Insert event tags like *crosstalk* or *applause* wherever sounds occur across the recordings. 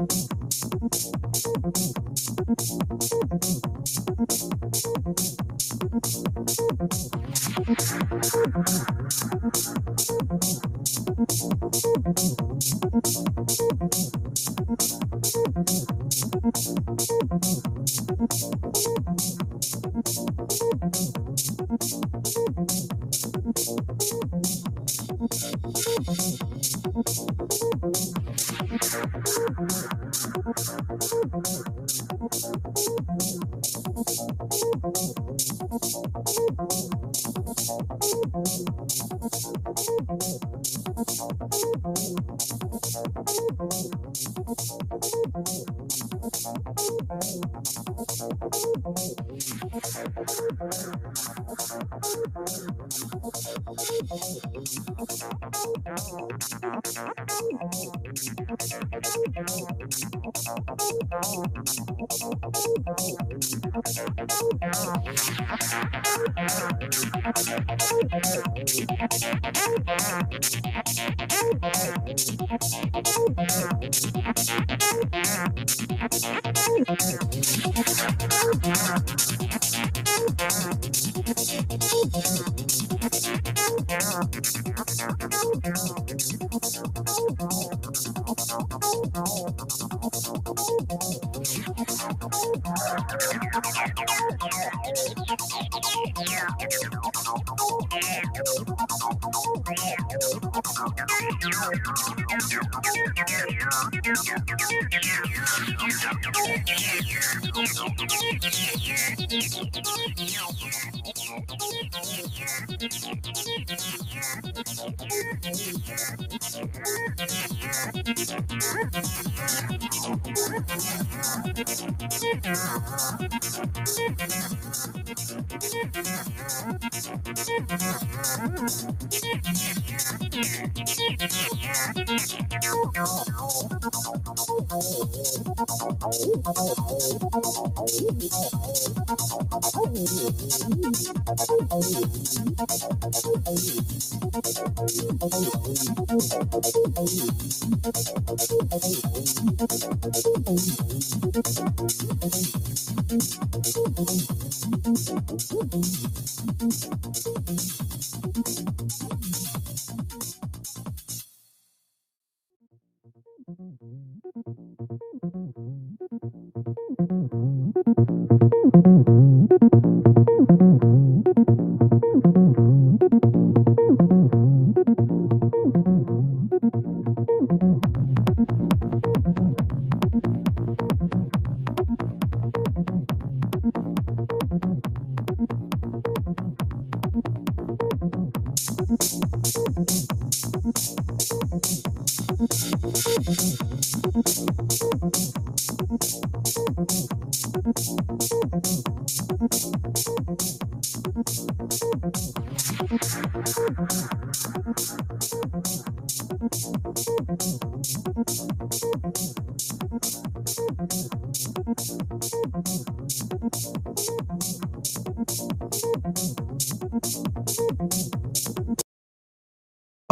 Thank you.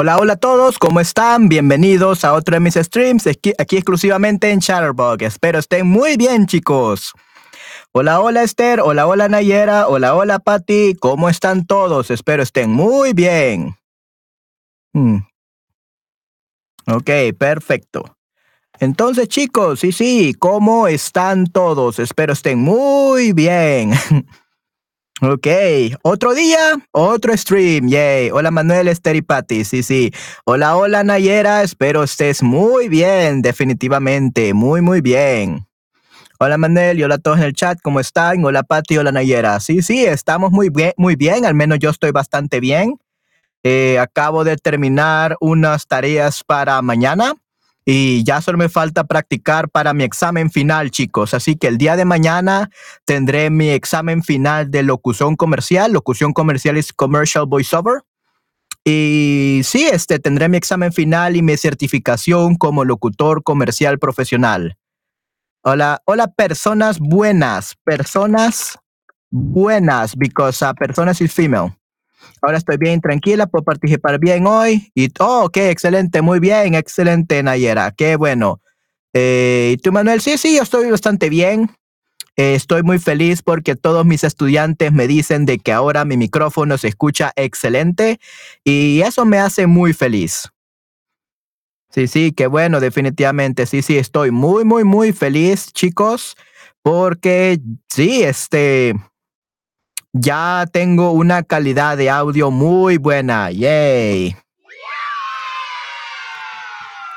Hola, hola a todos, ¿cómo están? Bienvenidos a otro de mis streams aquí, exclusivamente en Chatterbug. Espero estén muy bien, chicos. Hola, hola Esther, hola, hola Nayera, hola, hola Patti, ¿cómo están todos? Espero estén muy bien. Hmm. Ok, perfecto. Entonces, chicos, sí, sí, ¿cómo están todos? Espero estén muy bien. *laughs* Ok, otro día, otro stream, yay. Hola Manuel, Patti, sí, sí. Hola, hola Nayera, espero estés muy bien, definitivamente, muy, muy bien. Hola Manuel y hola a todos en el chat, ¿cómo están? Hola Patti, hola Nayera. Sí, sí, estamos muy bien, muy bien, al menos yo estoy bastante bien. Eh, acabo de terminar unas tareas para mañana y ya solo me falta practicar para mi examen final, chicos. Así que el día de mañana tendré mi examen final de locución comercial. Locución comercial es Commercial Voiceover. Y sí, este, tendré mi examen final y mi certificación como locutor comercial profesional. Hola, hola, personas buenas, personas buenas, because personas is female. Ahora estoy bien tranquila, puedo participar bien hoy. Y, oh, qué excelente, muy bien, excelente, Nayera, qué bueno. Eh, ¿Y tú, Manuel? Sí, sí, yo estoy bastante bien. Eh, estoy muy feliz porque todos mis estudiantes me dicen de que ahora mi micrófono se escucha excelente y eso me hace muy feliz. Sí, sí, qué bueno, definitivamente. Sí, sí, estoy muy, muy, muy feliz, chicos, porque sí, este, ya tengo una calidad de audio muy buena. Yay.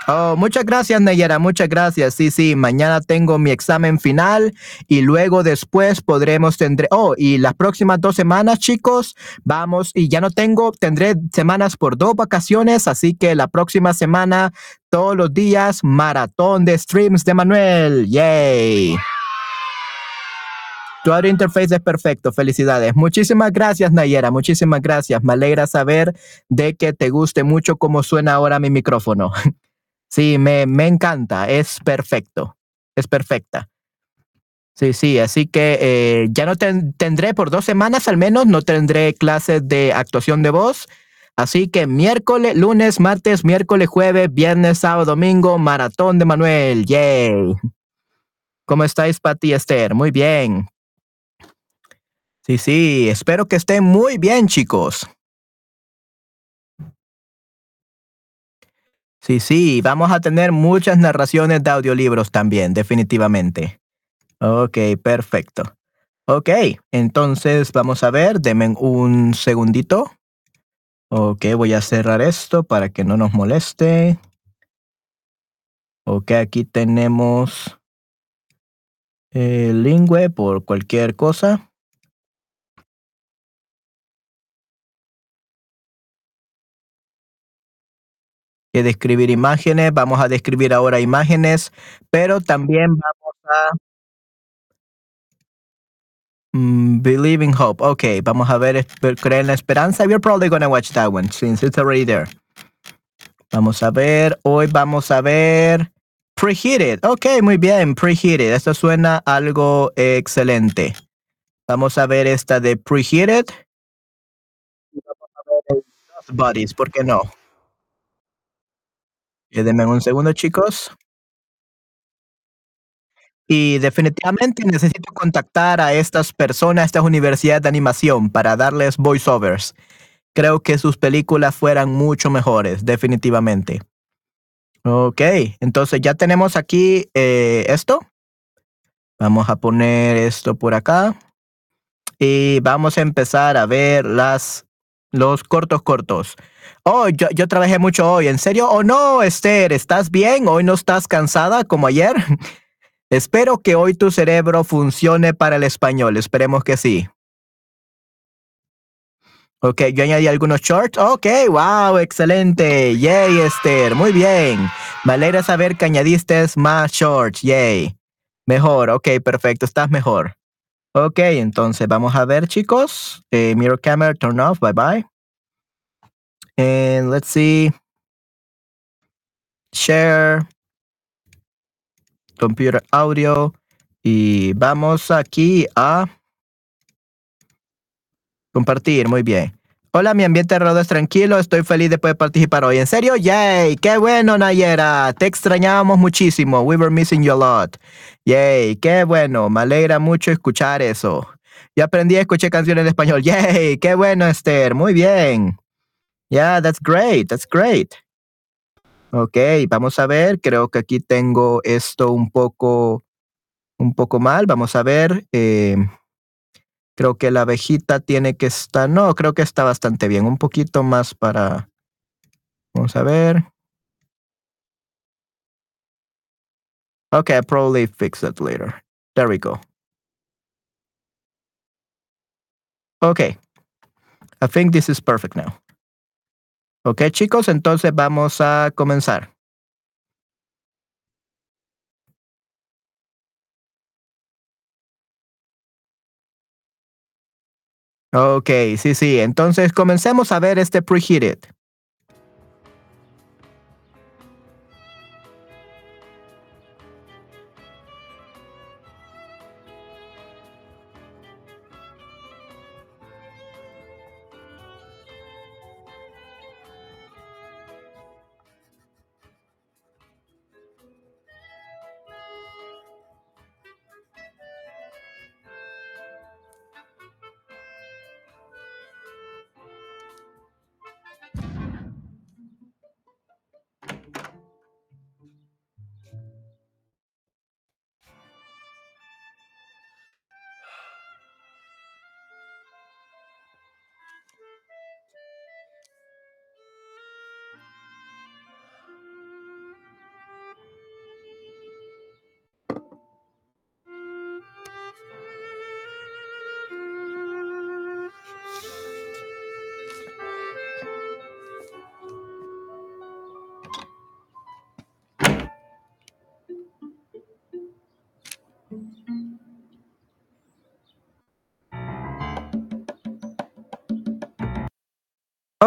Oh, muchas gracias, Nayera, muchas gracias. Sí, sí, mañana tengo mi examen final y luego después podremos tendré. Oh, y las próximas dos semanas, chicos, vamos y ya no tengo, tendré semanas por dos vacaciones, así que la próxima semana, todos los días, maratón de streams de Manuel. Yay. Tu audio interface es perfecto, felicidades. Muchísimas gracias, Nayera, muchísimas gracias. Me alegra saber de que te guste mucho cómo suena ahora mi micrófono. *laughs* Sí, me, me encanta, es perfecto, es perfecta. Sí, sí, así que eh, ya no tendré por dos semanas al menos, no tendré clases de actuación de voz. Así que miércoles, lunes, martes, miércoles, jueves, viernes, sábado, domingo, maratón de Manuel. Yay. ¿Cómo estáis, Pati Esther? Muy bien. Sí, sí, espero que estén muy bien, chicos. Sí, sí, vamos a tener muchas narraciones de audiolibros también, definitivamente. Ok, perfecto. Ok, entonces vamos a ver, denme un segundito. Ok, voy a cerrar esto para que no nos moleste. Ok, aquí tenemos el lingüe por cualquier cosa. Que describir imágenes. Vamos a describir ahora imágenes, pero también vamos a mm, believe in hope. Okay, vamos a ver, creer en la esperanza. We're probably going to watch that one since it's already there. Vamos a ver, hoy vamos a ver Preheated. Ok, muy bien, Preheated. Esto suena algo excelente. Vamos a ver esta de Preheated. Vamos a ver Bodies, ¿por qué no? Eh, un segundo, chicos. Y definitivamente necesito contactar a estas personas, a estas universidades de animación, para darles voiceovers. Creo que sus películas fueran mucho mejores, definitivamente. Ok, entonces ya tenemos aquí eh, esto. Vamos a poner esto por acá. Y vamos a empezar a ver las, los cortos cortos. Oh, yo, trabajé mucho hoy. ¿En serio? Oh, no, Esther, ¿estás bien? ¿Hoy no estás cansada como ayer? *laughs* Espero que hoy tu cerebro funcione para el español. Esperemos que sí. Ok, yo añadí algunos shorts. Ok, wow, excelente. Yay, Esther. Muy bien. Me alegra saber que añadiste más shorts. Yay. Mejor. Ok, perfecto. Estás mejor. Ok, entonces vamos a ver, chicos. Eh, mirror camera, turn off. Bye bye. And let's see. Share. Computer audio. Y vamos aquí a compartir. Muy bien. Hola, mi ambiente de es tranquilo. Estoy feliz de poder participar hoy. ¿En serio? Yay. Qué bueno, Nayera. Te extrañábamos muchísimo. We were missing you a lot. Yay. Qué bueno. Me alegra mucho escuchar eso. Yo aprendí a escuchar canciones en español. Yay. Qué bueno, Esther. Muy bien. Yeah, that's great, that's great. Ok, vamos a ver, creo que aquí tengo esto un poco, un poco mal. Vamos a ver. Eh, creo que la abejita tiene que estar, no, creo que está bastante bien. Un poquito más para, vamos a ver. Okay, I'll probably fix that later. There we go. Okay. I think this is perfect now. Ok, chicos, entonces vamos a comenzar. Ok, sí, sí. Entonces comencemos a ver este preheated.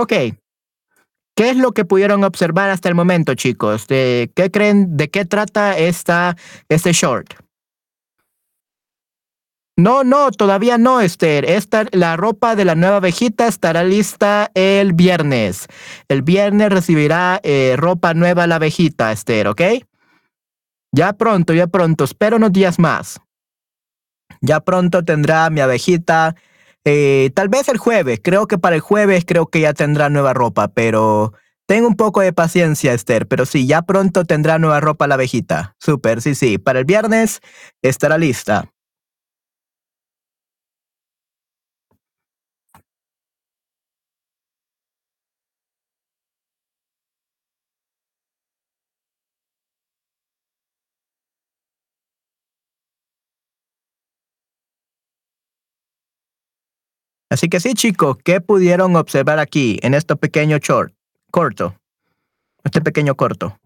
Ok. ¿Qué es lo que pudieron observar hasta el momento, chicos? ¿De qué creen, de qué trata esta, este short? No, no, todavía no, Esther. Esta, la ropa de la nueva abejita estará lista el viernes. El viernes recibirá eh, ropa nueva la abejita, Esther, ¿ok? Ya pronto, ya pronto. Espero unos días más. Ya pronto tendrá mi abejita. Eh, tal vez el jueves. Creo que para el jueves creo que ya tendrá nueva ropa, pero tengo un poco de paciencia, Esther. Pero sí, ya pronto tendrá nueva ropa la abejita. Súper, sí, sí. Para el viernes estará lista. Así que sí, chicos, ¿qué pudieron observar aquí en este pequeño short, corto? Este pequeño corto.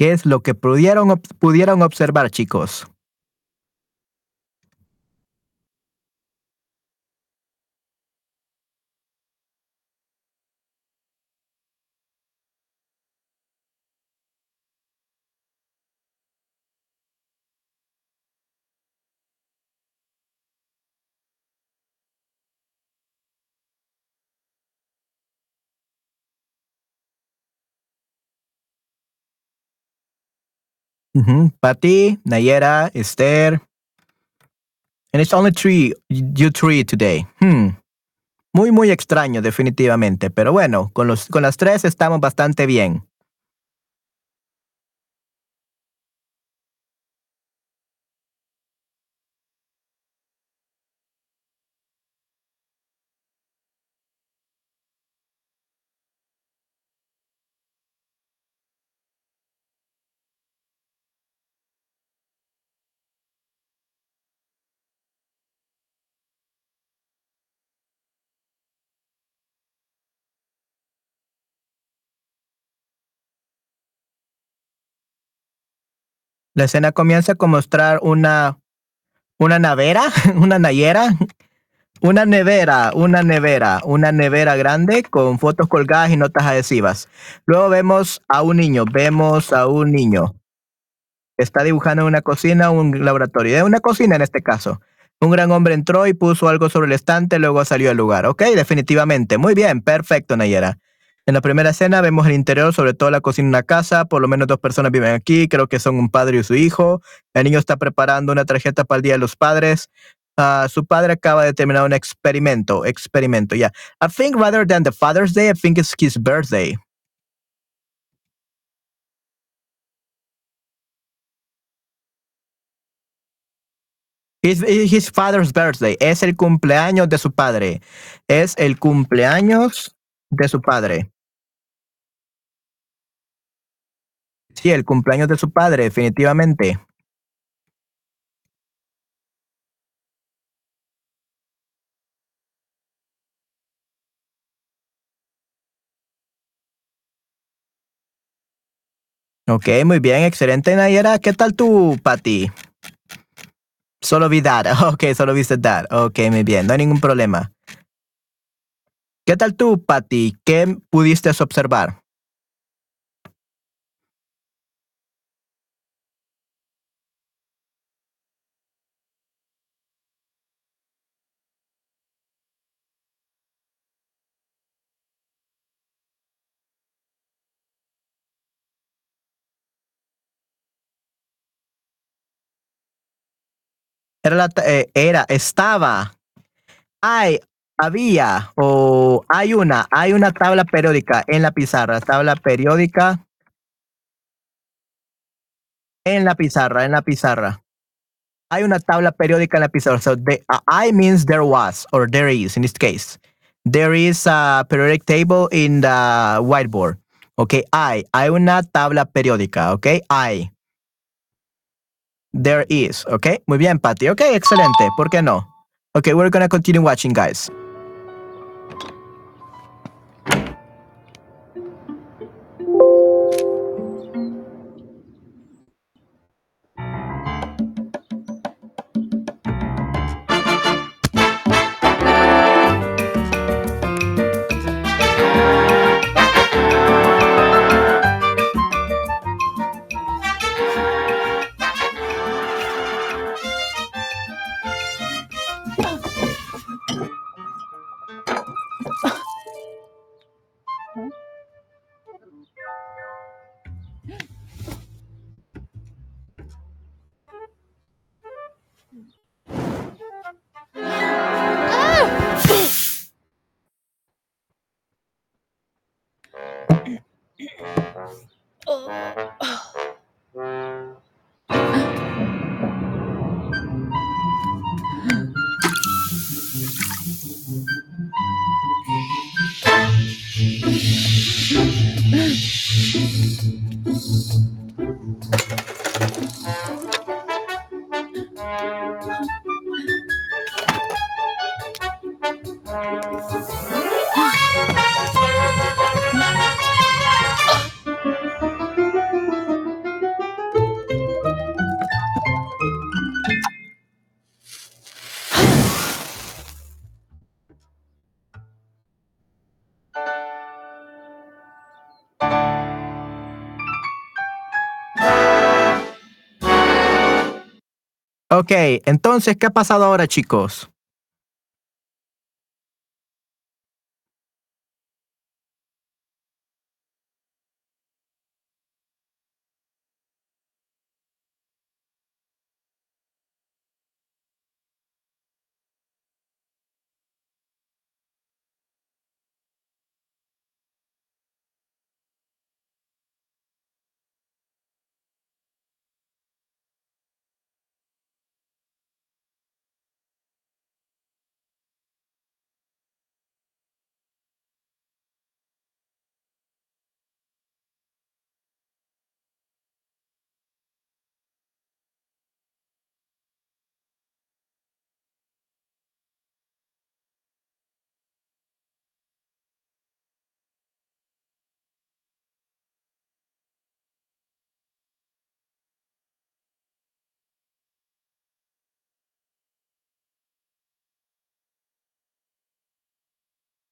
¿Qué es lo que pudieron, pudieron observar, chicos? Mm Patty, Nayera, Esther. And it's only three, you three today. Hmm. Muy, muy extraño, definitivamente. Pero bueno, con, los, con las tres estamos bastante bien. La escena comienza con mostrar una, una nevera, *laughs* una nayera, una nevera, una nevera, una nevera grande con fotos colgadas y notas adhesivas. Luego vemos a un niño, vemos a un niño. Está dibujando en una cocina, un laboratorio, de una cocina en este caso. Un gran hombre entró y puso algo sobre el estante, luego salió del lugar. Ok, definitivamente. Muy bien, perfecto, Nayera. En la primera escena vemos el interior, sobre todo la cocina de una casa. Por lo menos dos personas viven aquí. Creo que son un padre y su hijo. El niño está preparando una tarjeta para el Día de los Padres. Uh, su padre acaba de terminar un experimento. Experimento, yeah. I think rather than the Father's Day, I think it's his birthday. His father's birthday. Es el cumpleaños de su padre. Es el cumpleaños de su padre. Sí, el cumpleaños de su padre, definitivamente. Ok, muy bien, excelente, Nayera. ¿Qué tal tú, Patty? Solo vi Dad. *laughs* Ok, solo viste Dad. Ok, muy bien, no hay ningún problema. ¿Qué tal tú, Patty? ¿Qué pudiste observar? Eh, era, estaba Hay, había o hay una, hay una tabla periódica en la pizarra, tabla periódica en la pizarra, en la pizarra. Hay una tabla periódica en la pizarra. So the, I means there was or there is in this case. There is a periodic table in the whiteboard. Okay, I. Hay una tabla periódica. Okay, I. There is. Okay, muy bien, Patty. Okay, excelente. ¿Por qué no? Okay, we're gonna continue watching, guys. Ok, entonces, ¿qué ha pasado ahora, chicos?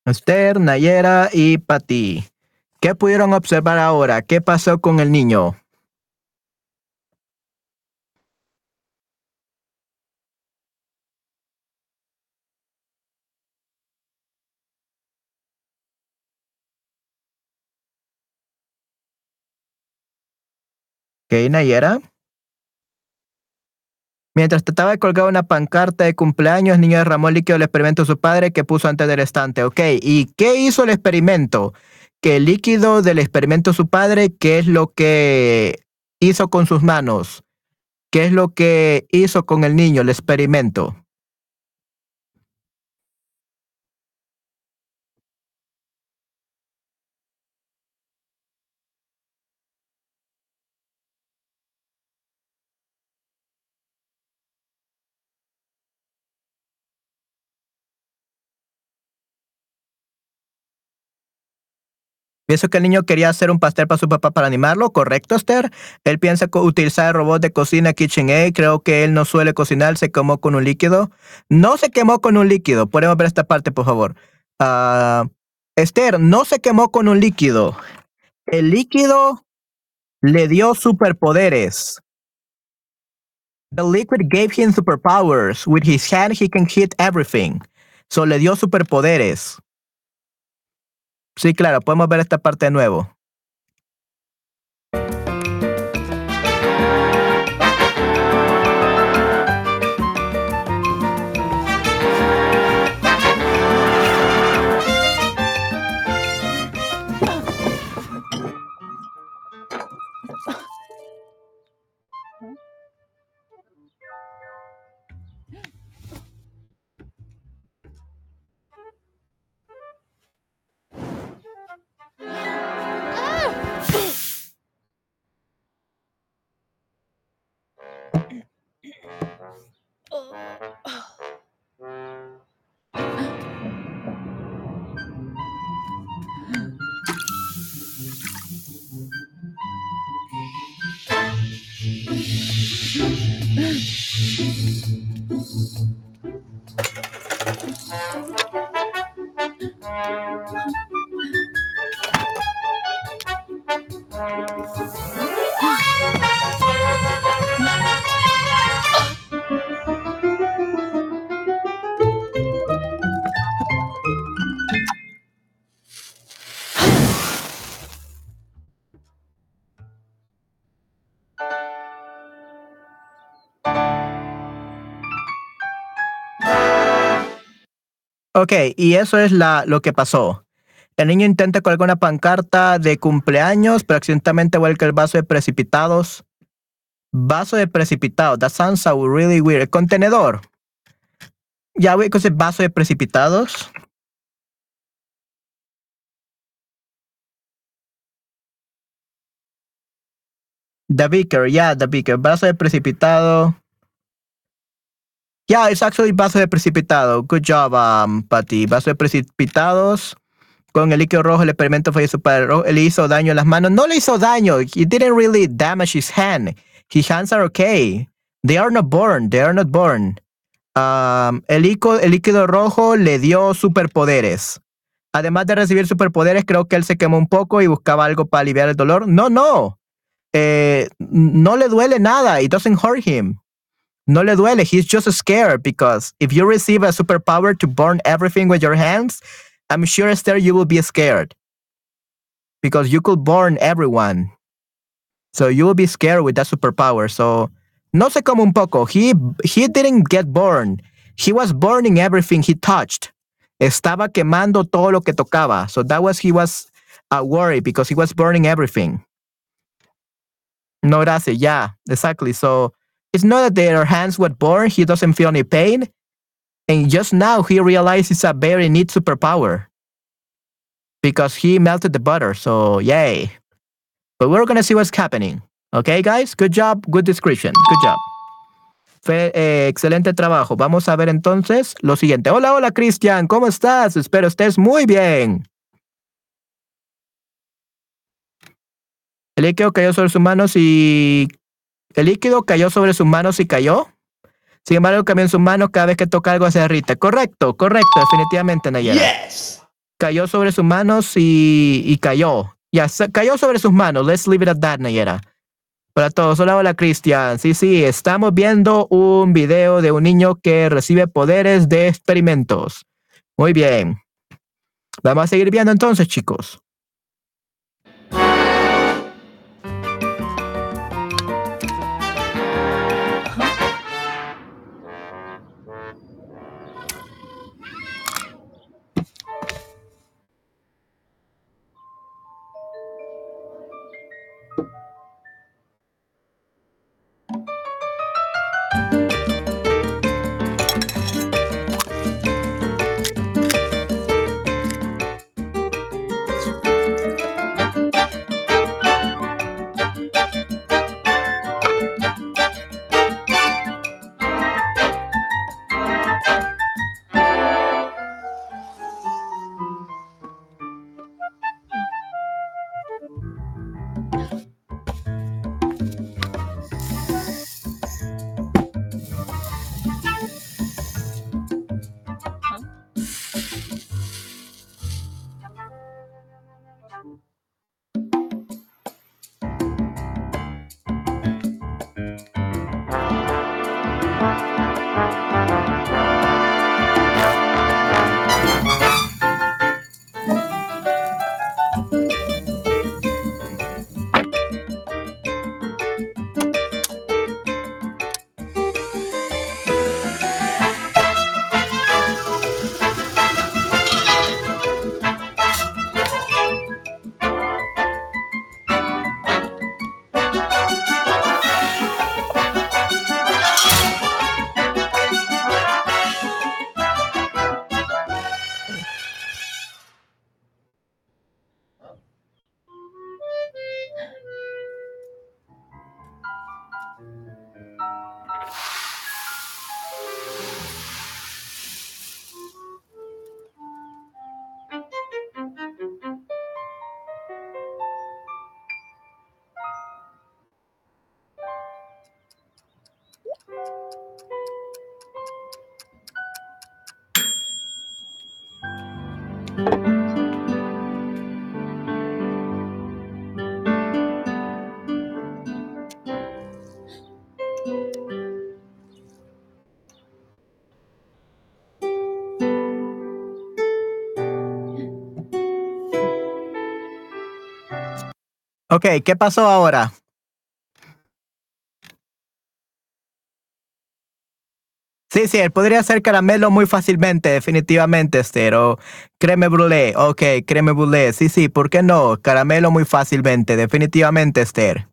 Esther, Nayera y Pati. ¿Qué pudieron observar ahora? ¿Qué pasó con el niño? ¿Qué, Nayera? Mientras trataba de colgar una pancarta de cumpleaños, el niño derramó el líquido del experimento de su padre que puso antes del estante. Ok, ¿y qué hizo el experimento? Que el líquido del experimento de su padre, ¿qué es lo que hizo con sus manos? ¿Qué es lo que hizo con el niño, el experimento? Pienso que el niño quería hacer un pastel para su papá para animarlo, ¿correcto, Esther? Él piensa utilizar el robot de cocina KitchenAid. Creo que él no suele cocinar, se quemó con un líquido. No se quemó con un líquido. Podemos ver esta parte, por favor. Ah, Esther, no se quemó con un líquido. El líquido le dio superpoderes. The liquid gave him superpowers. With his hand, he can hit everything. So le dio superpoderes. Sí, claro, podemos ver esta parte de nuevo. Ok, y eso es la, lo que pasó. El niño intenta colgar una pancarta de cumpleaños, pero accidentalmente vuelca el vaso de precipitados. Vaso de precipitados. That sounds so really weird. El contenedor. Ya voy con ese vaso de precipitados. The Beaker, yeah, The Beaker. Vaso de precipitado. Yeah, it's actually vaso de precipitado. Good job, um, Patty. Vaso de precipitados. Con el líquido rojo, el experimento fue super rojo. Le hizo daño en las manos. No le hizo daño. He didn't really damage his hand. His hands are okay. They are not born. They are not born. Um, el, líquido, el líquido rojo le dio superpoderes. Además de recibir superpoderes, creo que él se quemó un poco y buscaba algo para aliviar el dolor. No, no. Eh, no le duele nada. It doesn't hurt him. No le duele. He's just scared because if you receive a superpower to burn everything with your hands, I'm sure, Esther, you will be scared because you could burn everyone. So you will be scared with that superpower. So no se come un poco. He he didn't get burned. He was burning everything he touched. Estaba quemando todo lo que tocaba. So that was he was uh, a worry because he was burning everything. No gracias. Yeah, exactly. So it's not that their hands were burned. He doesn't feel any pain. And just now he realizes a very neat superpower because he melted the butter. So yay. But we're gonna see what's happening. Okay, guys? Good job. Good description. Good job. Fue eh, excelente trabajo. Vamos a ver entonces lo siguiente. Hola, hola, Cristian. ¿Cómo estás? Espero estés muy bien. El cayó sobre sus manos y... El líquido cayó sobre sus manos y cayó. Sin embargo, cambió en sus manos cada vez que toca algo se derrite. Correcto, correcto, definitivamente, Nayera. Yes. Cayó sobre sus manos y, y cayó. Ya, cayó sobre sus manos. Let's leave it at that, Nayera. Para todos, hola, hola, Cristian. Sí, sí, estamos viendo un video de un niño que recibe poderes de experimentos. Muy bien. Vamos a seguir viendo entonces, chicos. Ok, ¿qué pasó ahora? Sí, sí, él podría hacer caramelo muy fácilmente, definitivamente, Esther. O creme brûlée, ok, creme brûlée. Sí, sí, ¿por qué no? Caramelo muy fácilmente, definitivamente, Esther.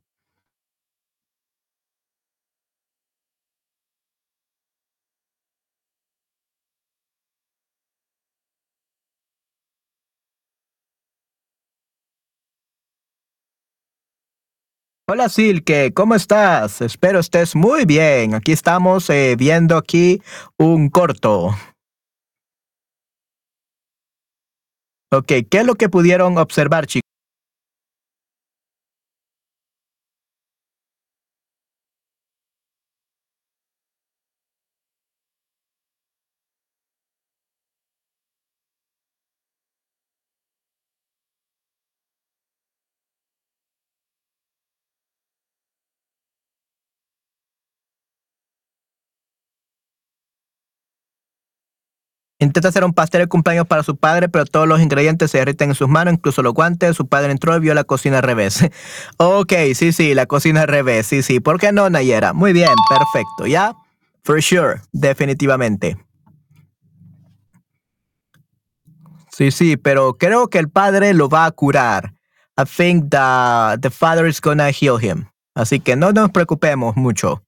Hola Silke, ¿cómo estás? Espero estés muy bien. Aquí estamos eh, viendo aquí un corto. Ok, ¿qué es lo que pudieron observar, chicos? Intenta hacer un pastel de cumpleaños para su padre, pero todos los ingredientes se derriten en sus manos, incluso los guantes. Su padre entró y vio la cocina al revés. *laughs* ok, sí, sí, la cocina al revés. Sí, sí. ¿Por qué no, Nayera? Muy bien, perfecto. ¿Ya? For sure, definitivamente. Sí, sí, pero creo que el padre lo va a curar. I think the, the father is gonna heal him. Así que no nos preocupemos mucho.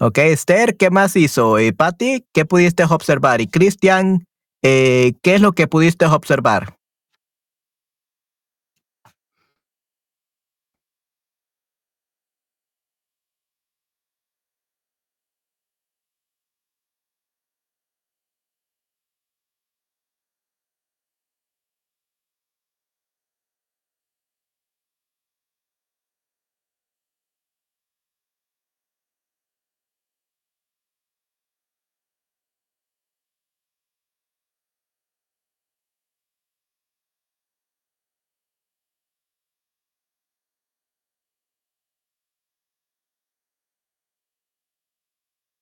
Ok, Esther, ¿qué más hizo? Y Patty, ¿qué pudiste observar? Y Cristian, eh, ¿qué es lo que pudiste observar?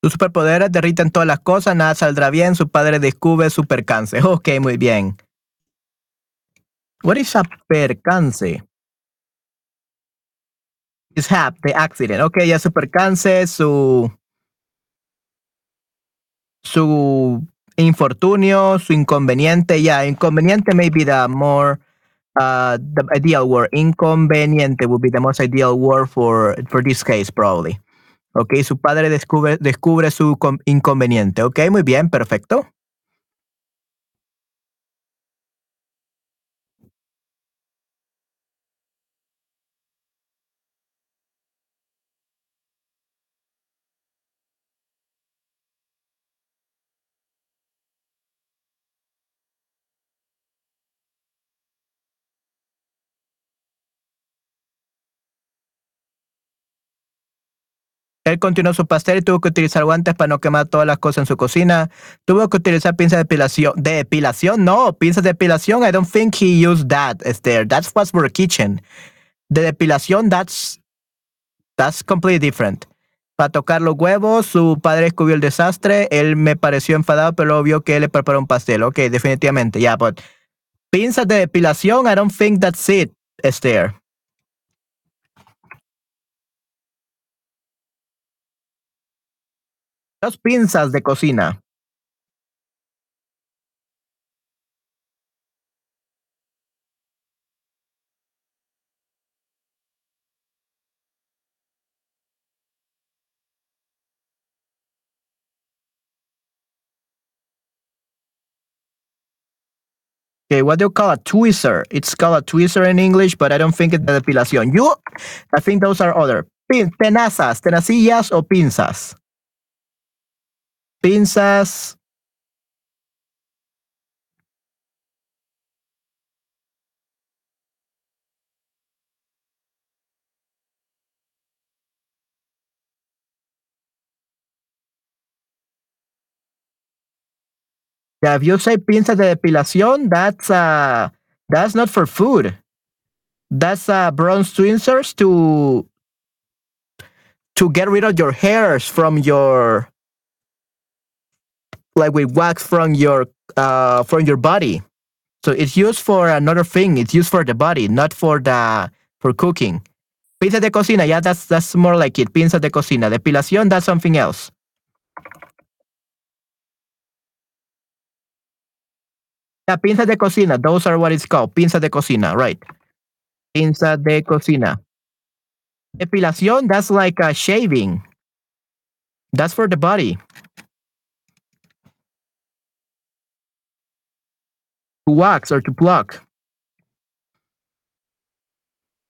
Sus superpoderes derriten todas las cosas, nada saldrá bien, su padre descubre su percance. *laughs* Ok, muy bien. What is a percance? Is hap, the accident. Ok, ya su su infortunio, su inconveniente. Yeah, inconveniente may be the more uh, the ideal word. Inconveniente would be the most ideal word for for this case, probably. Ok, su padre descubre, descubre su inconveniente. Ok, muy bien, perfecto. Él continuó su pastel y tuvo que utilizar guantes para no quemar todas las cosas en su cocina. Tuvo que utilizar pinzas de depilación. ¿De depilación? No, pinzas de depilación. I don't think he used that, Esther. That's what's for kitchen. De depilación, that's, that's completely different. Para tocar los huevos, su padre descubrió el desastre. Él me pareció enfadado, pero luego vio que él le preparó un pastel. Ok, definitivamente, ya, yeah, but pinzas de depilación, I don't think that's it, Esther. Pinzas de cocina. Okay, what do you call a tweezer? It's called a tweezer in English, but I don't think it's the depilación. You, I think those are other. Pin, tenazas, tenacillas o pinzas pinzas Yeah, if you say pinzas de depilación, that's uh that's not for food. That's uh bronze tweezers to to get rid of your hairs from your like with wax from your uh from your body. So it's used for another thing. It's used for the body, not for the for cooking. Pinzas de cocina, yeah, that's that's more like it. Pinzas de cocina. Depilación, that's something else. Yeah, pinzas de cocina. Those are what it's called. Pinzas de cocina, right? Pinzas de cocina. Depilación, that's like a shaving. That's for the body. Wax or to pluck.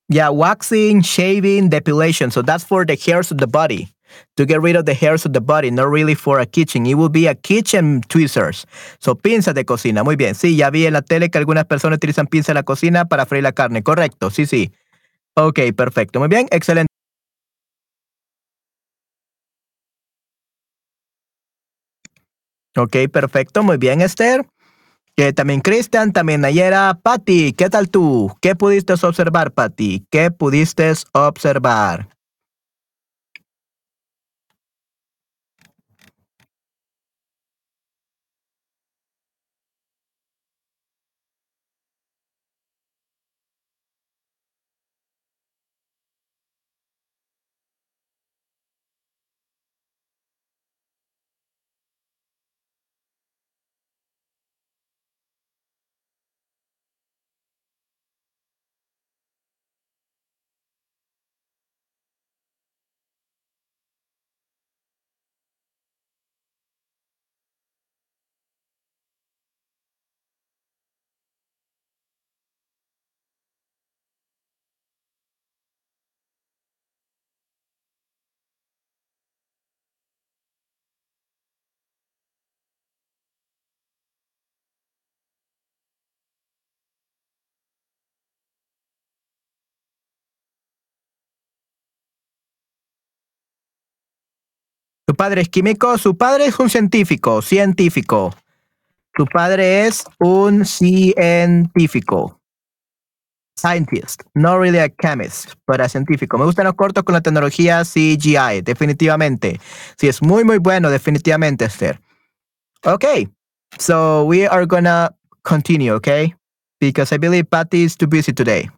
Yeah, waxing, shaving, depilation. So that's for the hairs of the body. To get rid of the hairs of the body, not really for a kitchen. It will be a kitchen tweezers. So pinzas de cocina. Muy bien. Sí, ya vi en la tele que algunas personas utilizan pinzas en la cocina para freír la carne. Correcto. Sí, sí. Ok, perfecto. Muy bien. Excelente. Ok, perfecto. Muy bien, Esther. Que también Cristian, también Nayera. Patti, ¿qué tal tú? ¿Qué pudiste observar, Patti? ¿Qué pudiste observar? Su padre es químico, su padre es un científico, científico. Su padre es un científico. Scientist, no really a chemist, but a científico. Me gustan los cortos con la tecnología CGI, definitivamente. Sí, es muy, muy bueno, definitivamente, Esther. Okay, so we are gonna continue, okay? Because I believe Patty is too busy today.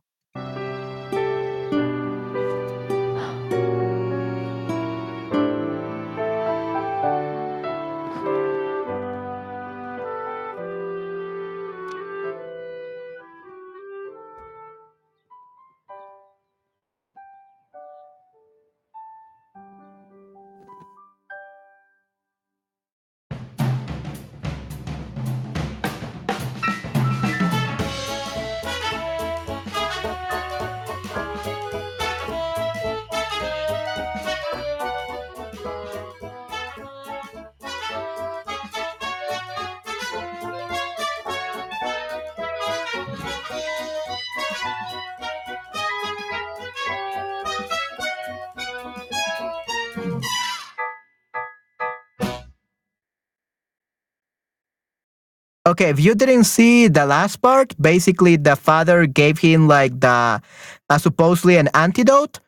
Okay, if you didn't see the last part, basically the father gave him like the uh, supposedly an antidote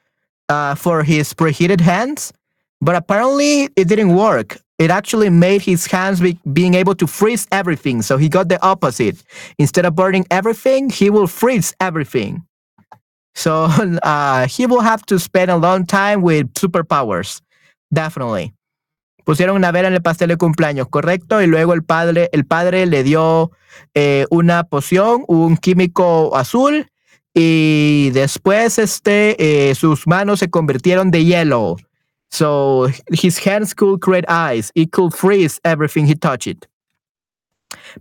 uh, for his preheated hands, but apparently it didn't work. It actually made his hands be, being able to freeze everything. So he got the opposite. Instead of burning everything, he will freeze everything. So *laughs* uh, he will have to spend a long time with superpowers, definitely. Pusieron una vela en el pastel de cumpleaños, correcto, y luego el padre, el padre le dio eh, una poción, un químico azul, y después este, eh, sus manos se convirtieron de hielo. So his hands could create ice. It could freeze everything he touched.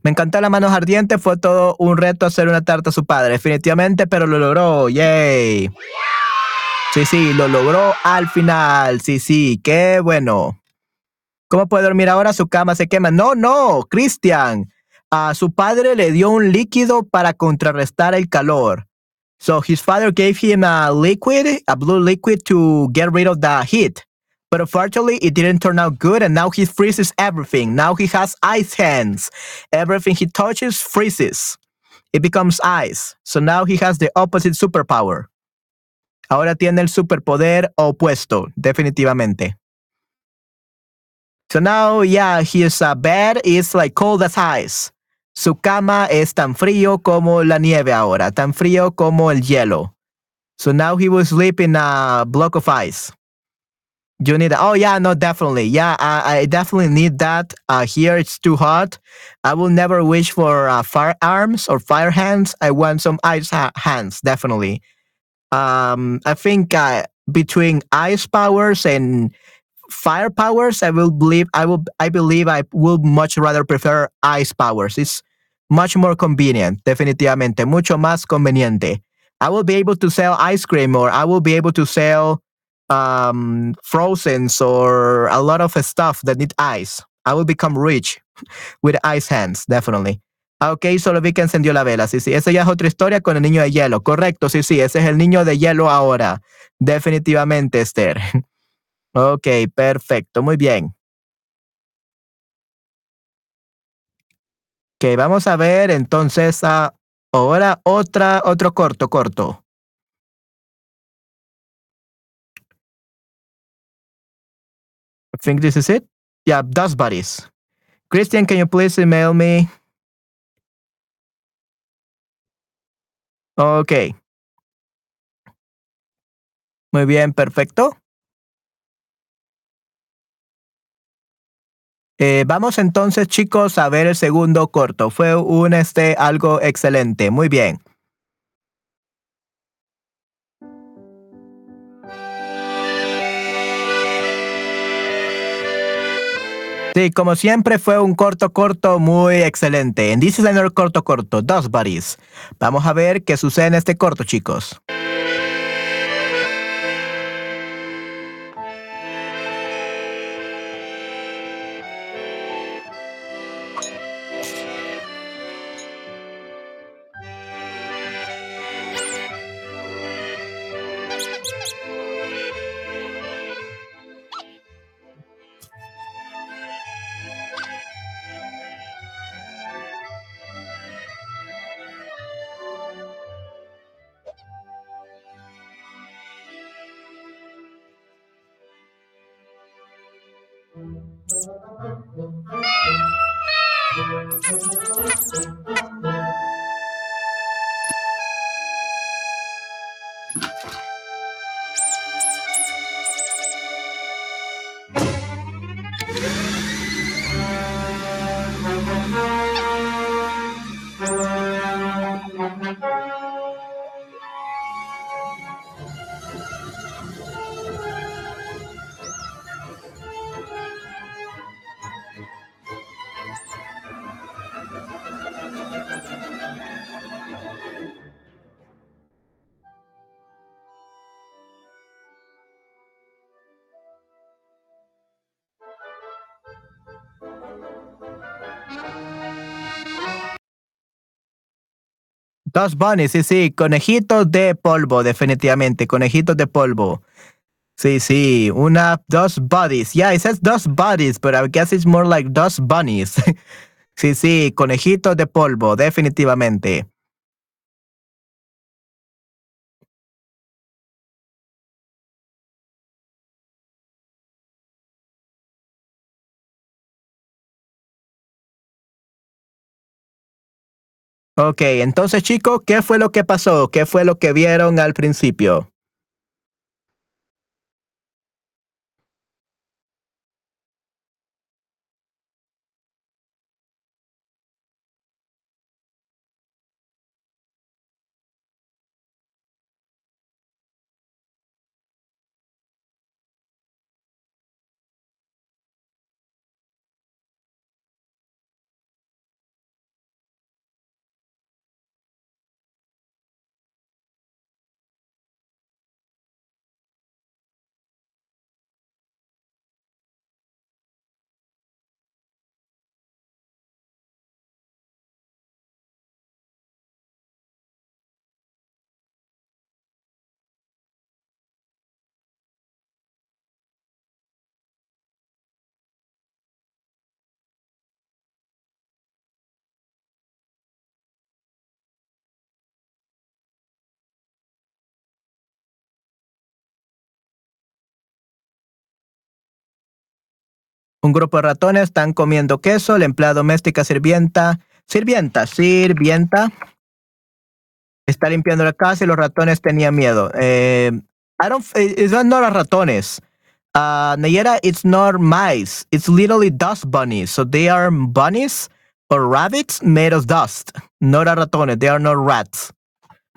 Me encantó las manos ardientes. Fue todo un reto hacer una tarta a su padre, definitivamente, pero lo logró. Yay. Sí, sí, lo logró al final. Sí, sí, qué bueno. ¿Cómo puede dormir ahora? Su cama se quema. No, no, Cristian. Su padre le dio un líquido para contrarrestar el calor. So his father gave him a liquid, a blue liquid to get rid of the heat. But unfortunately, it didn't turn out good, and now he freezes everything. Now he has ice hands. Everything he touches freezes. It becomes ice. So now he has the opposite superpower. Ahora tiene el superpoder opuesto, definitivamente. So now, yeah, his uh, bed is like cold as ice. Su cama es tan frío como la nieve ahora, tan frío como el hielo. So now he will sleep in a block of ice. You need oh yeah no definitely yeah I, I definitely need that uh, here it's too hot I will never wish for uh, firearms or fire hands I want some ice ha- hands definitely um I think uh, between ice powers and fire powers I will believe I will I believe I will much rather prefer ice powers it's much more convenient definitivamente mucho más conveniente I will be able to sell ice cream or I will be able to sell um, frozens or a lot of stuff that need ice. I will become rich *laughs* with ice hands, definitely. Ok, solo vi que encendió la vela. Sí, sí, esa ya es otra historia con el niño de hielo. Correcto, sí, sí, ese es el niño de hielo ahora. Definitivamente, Esther. *laughs* ok, perfecto, muy bien. Ok, vamos a ver entonces ah, ahora otra, otro corto, corto. I think this is it. Yeah, Dust Buddies. Christian, can you please email me? Ok. Muy bien, perfecto. Eh, vamos entonces, chicos, a ver el segundo corto. Fue un este algo excelente. Muy bien. Sí, como siempre fue un corto corto muy excelente. En This is corto corto, Dos Buddies. Vamos a ver qué sucede en este corto, chicos. Dos bunnies, sí, sí, conejitos de polvo, definitivamente, conejitos de polvo. Sí, sí, una, dos bodies. Yeah, it says dos bodies, but I guess it's more like dos bunnies. *laughs* sí, sí, conejitos de polvo, definitivamente. Ok, entonces chicos, ¿qué fue lo que pasó? ¿Qué fue lo que vieron al principio? Un grupo de ratones están comiendo queso, la empleada doméstica sirvienta, sirvienta, sirvienta, Está limpiando la casa y los ratones tenían miedo. Eh, I don't, it's not ratones. Uh, Nayera, it's not mice. It's literally dust bunnies. So they are bunnies or rabbits made of dust. Not ratones. They are not rats.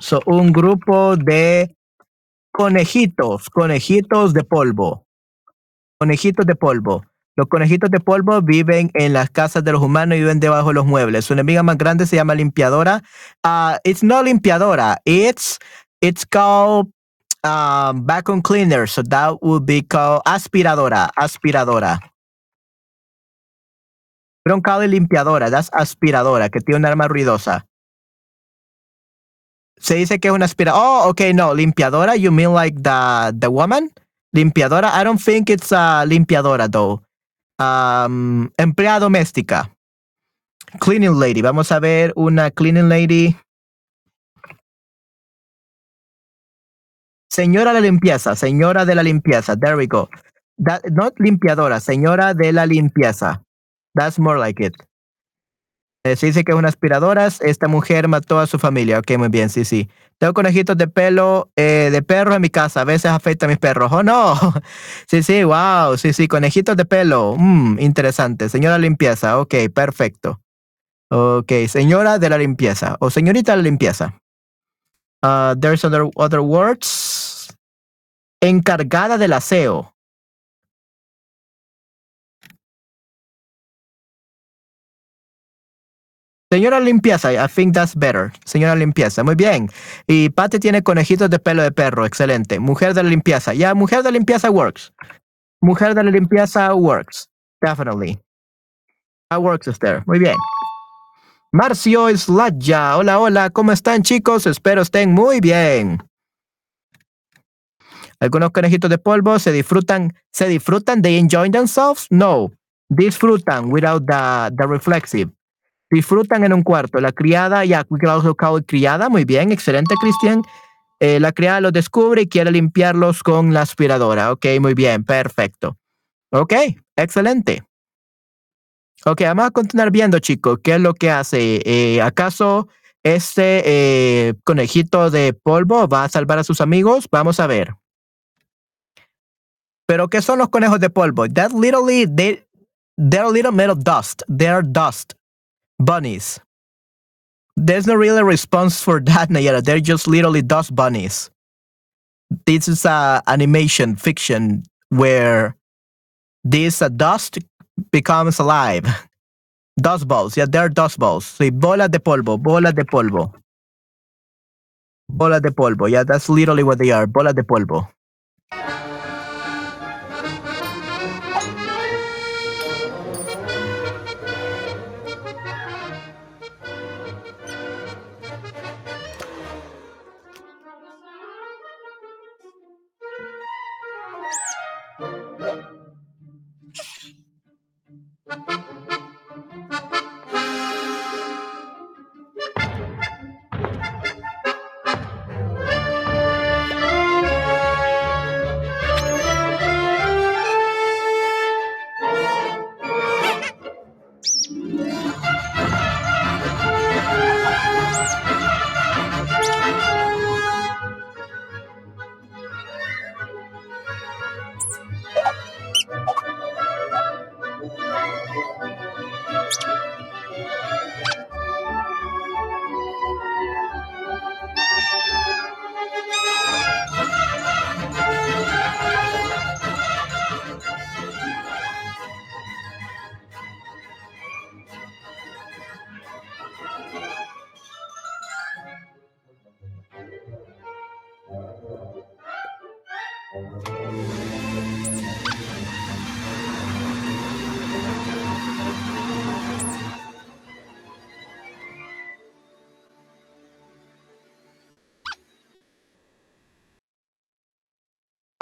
So un grupo de conejitos, conejitos de polvo. Conejitos de polvo. Los conejitos de polvo viven en las casas de los humanos y viven debajo de los muebles. Su enemiga más grande se llama limpiadora. Uh, it's not limpiadora. It's it's called um, vacuum cleaner. So that would be called aspiradora. Aspiradora. Don't call it limpiadora. That's aspiradora, que tiene un arma ruidosa. Se dice que es una aspiradora. Oh, okay, no. Limpiadora, you mean like the, the woman? Limpiadora. I don't think it's a limpiadora, though. Um, empleada doméstica. Cleaning lady. Vamos a ver una cleaning lady. Señora de la limpieza, señora de la limpieza. There we go. Not limpiadora, señora de la limpieza. That's more like it. Eh, se dice que es una aspiradora. Esta mujer mató a su familia. Ok, muy bien, sí, sí. Tengo conejitos de pelo, eh, de perro en mi casa. A veces afecta a mis perros. Oh, no. *laughs* sí, sí, wow. Sí, sí, conejitos de pelo. Mm, interesante. Señora limpieza. Ok, perfecto. Ok, señora de la limpieza. O señorita de la limpieza. Uh, there's other, other words. Encargada del aseo. Señora limpieza, I think that's better. Señora limpieza, muy bien. Y Pate tiene conejitos de pelo de perro, excelente. Mujer de la limpieza, ya, mujer de la limpieza works. Mujer de la limpieza works, definitely. That works, Esther. Muy bien. Marcio Isladja, hola, hola, ¿cómo están chicos? Espero estén muy bien. Algunos conejitos de polvo se disfrutan, se disfrutan, they enjoy themselves? No, disfrutan without the reflexive. Disfrutan en un cuarto. La criada, ya, criada, muy bien, excelente, Cristian. Eh, la criada los descubre y quiere limpiarlos con la aspiradora. Ok, muy bien, perfecto. Ok, excelente. Ok, vamos a continuar viendo, chicos, qué es lo que hace. Eh, ¿Acaso este eh, conejito de polvo va a salvar a sus amigos? Vamos a ver. Pero, ¿qué son los conejos de polvo? That literally, they, they're little of dust. They're dust. Bunnies. There's no real response for *laughs* that, Nayara. They're just literally dust bunnies. This is a animation fiction where this uh, dust becomes alive. *laughs* Dust balls, yeah, they're dust balls. So bola de polvo, bola de polvo. Bola de polvo, yeah, that's literally what they are, bola de polvo.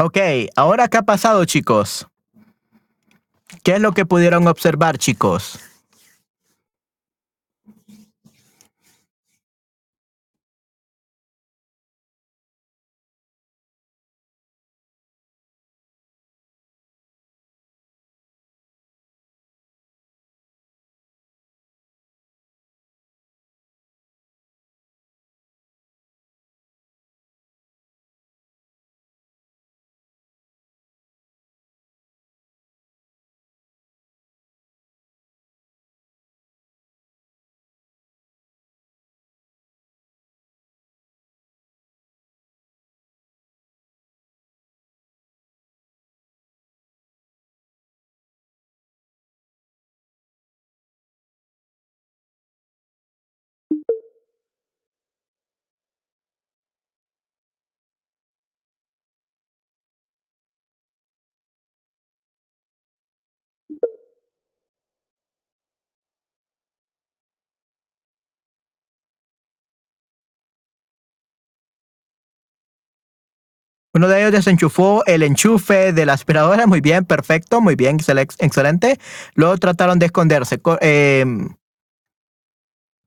Ok, ahora qué ha pasado, chicos. ¿Qué es lo que pudieron observar, chicos? Uno de ellos desenchufó el enchufe de la aspiradora. Muy bien, perfecto, muy bien, excelente. Luego trataron de esconderse. Um,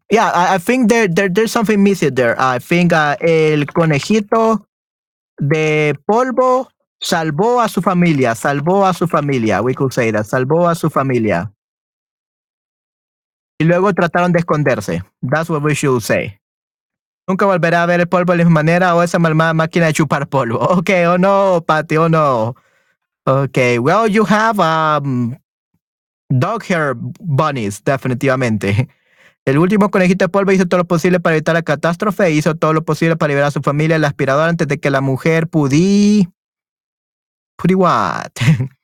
yeah, I, think there, there's something missing there. I think uh, el conejito de polvo salvó a su familia, salvó a su familia. We could say that, salvó a su familia. Y luego trataron de esconderse. That's what we should say. Nunca volverá a ver el polvo de la misma manera o esa malvada máquina de chupar polvo. *laughs* Ok, oh no, Patty, oh no. Ok, well, you have um, dog hair bunnies, definitivamente. El último conejito de polvo hizo todo lo posible para evitar la catástrofe e hizo todo lo posible para liberar a su familia del aspirador antes de que la mujer pudí... ¿Pudí what? *laughs*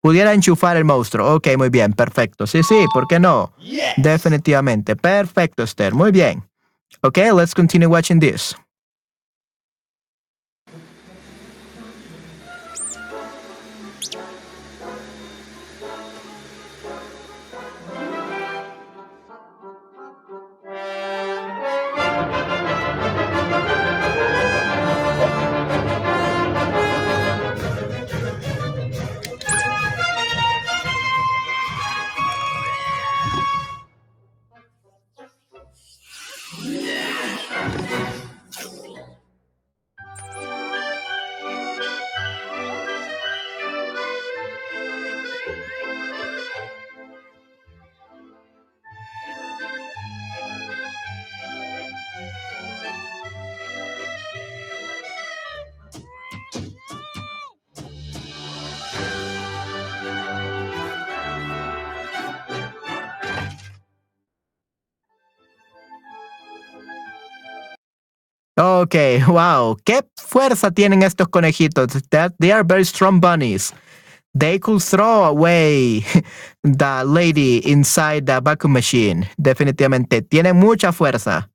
pudiera enchufar el monstruo. Ok, muy bien, perfecto. Sí, sí, ¿por qué no? Definitivamente. Perfecto, Esther. Muy bien. Ok, let's continue watching this. Ok, wow. ¿Qué fuerza tienen estos conejitos? They are very strong bunnies. They could throw away *laughs* the lady inside the vacuum machine. Definitivamente. Tienen mucha fuerza.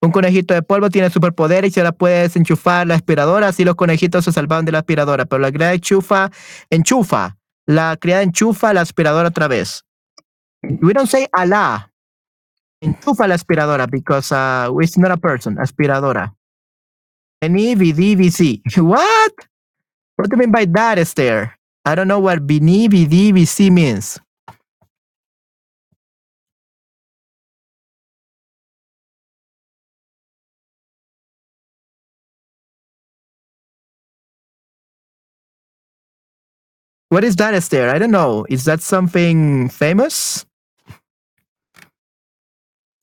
Un conejito de polvo tiene superpoder y se la puede desenchufar la aspiradora, así los conejitos se salvan de la aspiradora. Pero la criada enchufa, enchufa. La criada enchufa la aspiradora otra vez. We don't say Allah Enchufa la aspiradora because uh, it's not a person. Aspiradora. NEVDVC. *laughs* What? What do you mean by that, Esther? I don't know what BNEVDVC means. What is that, Esther? I don't know. Is that something famous?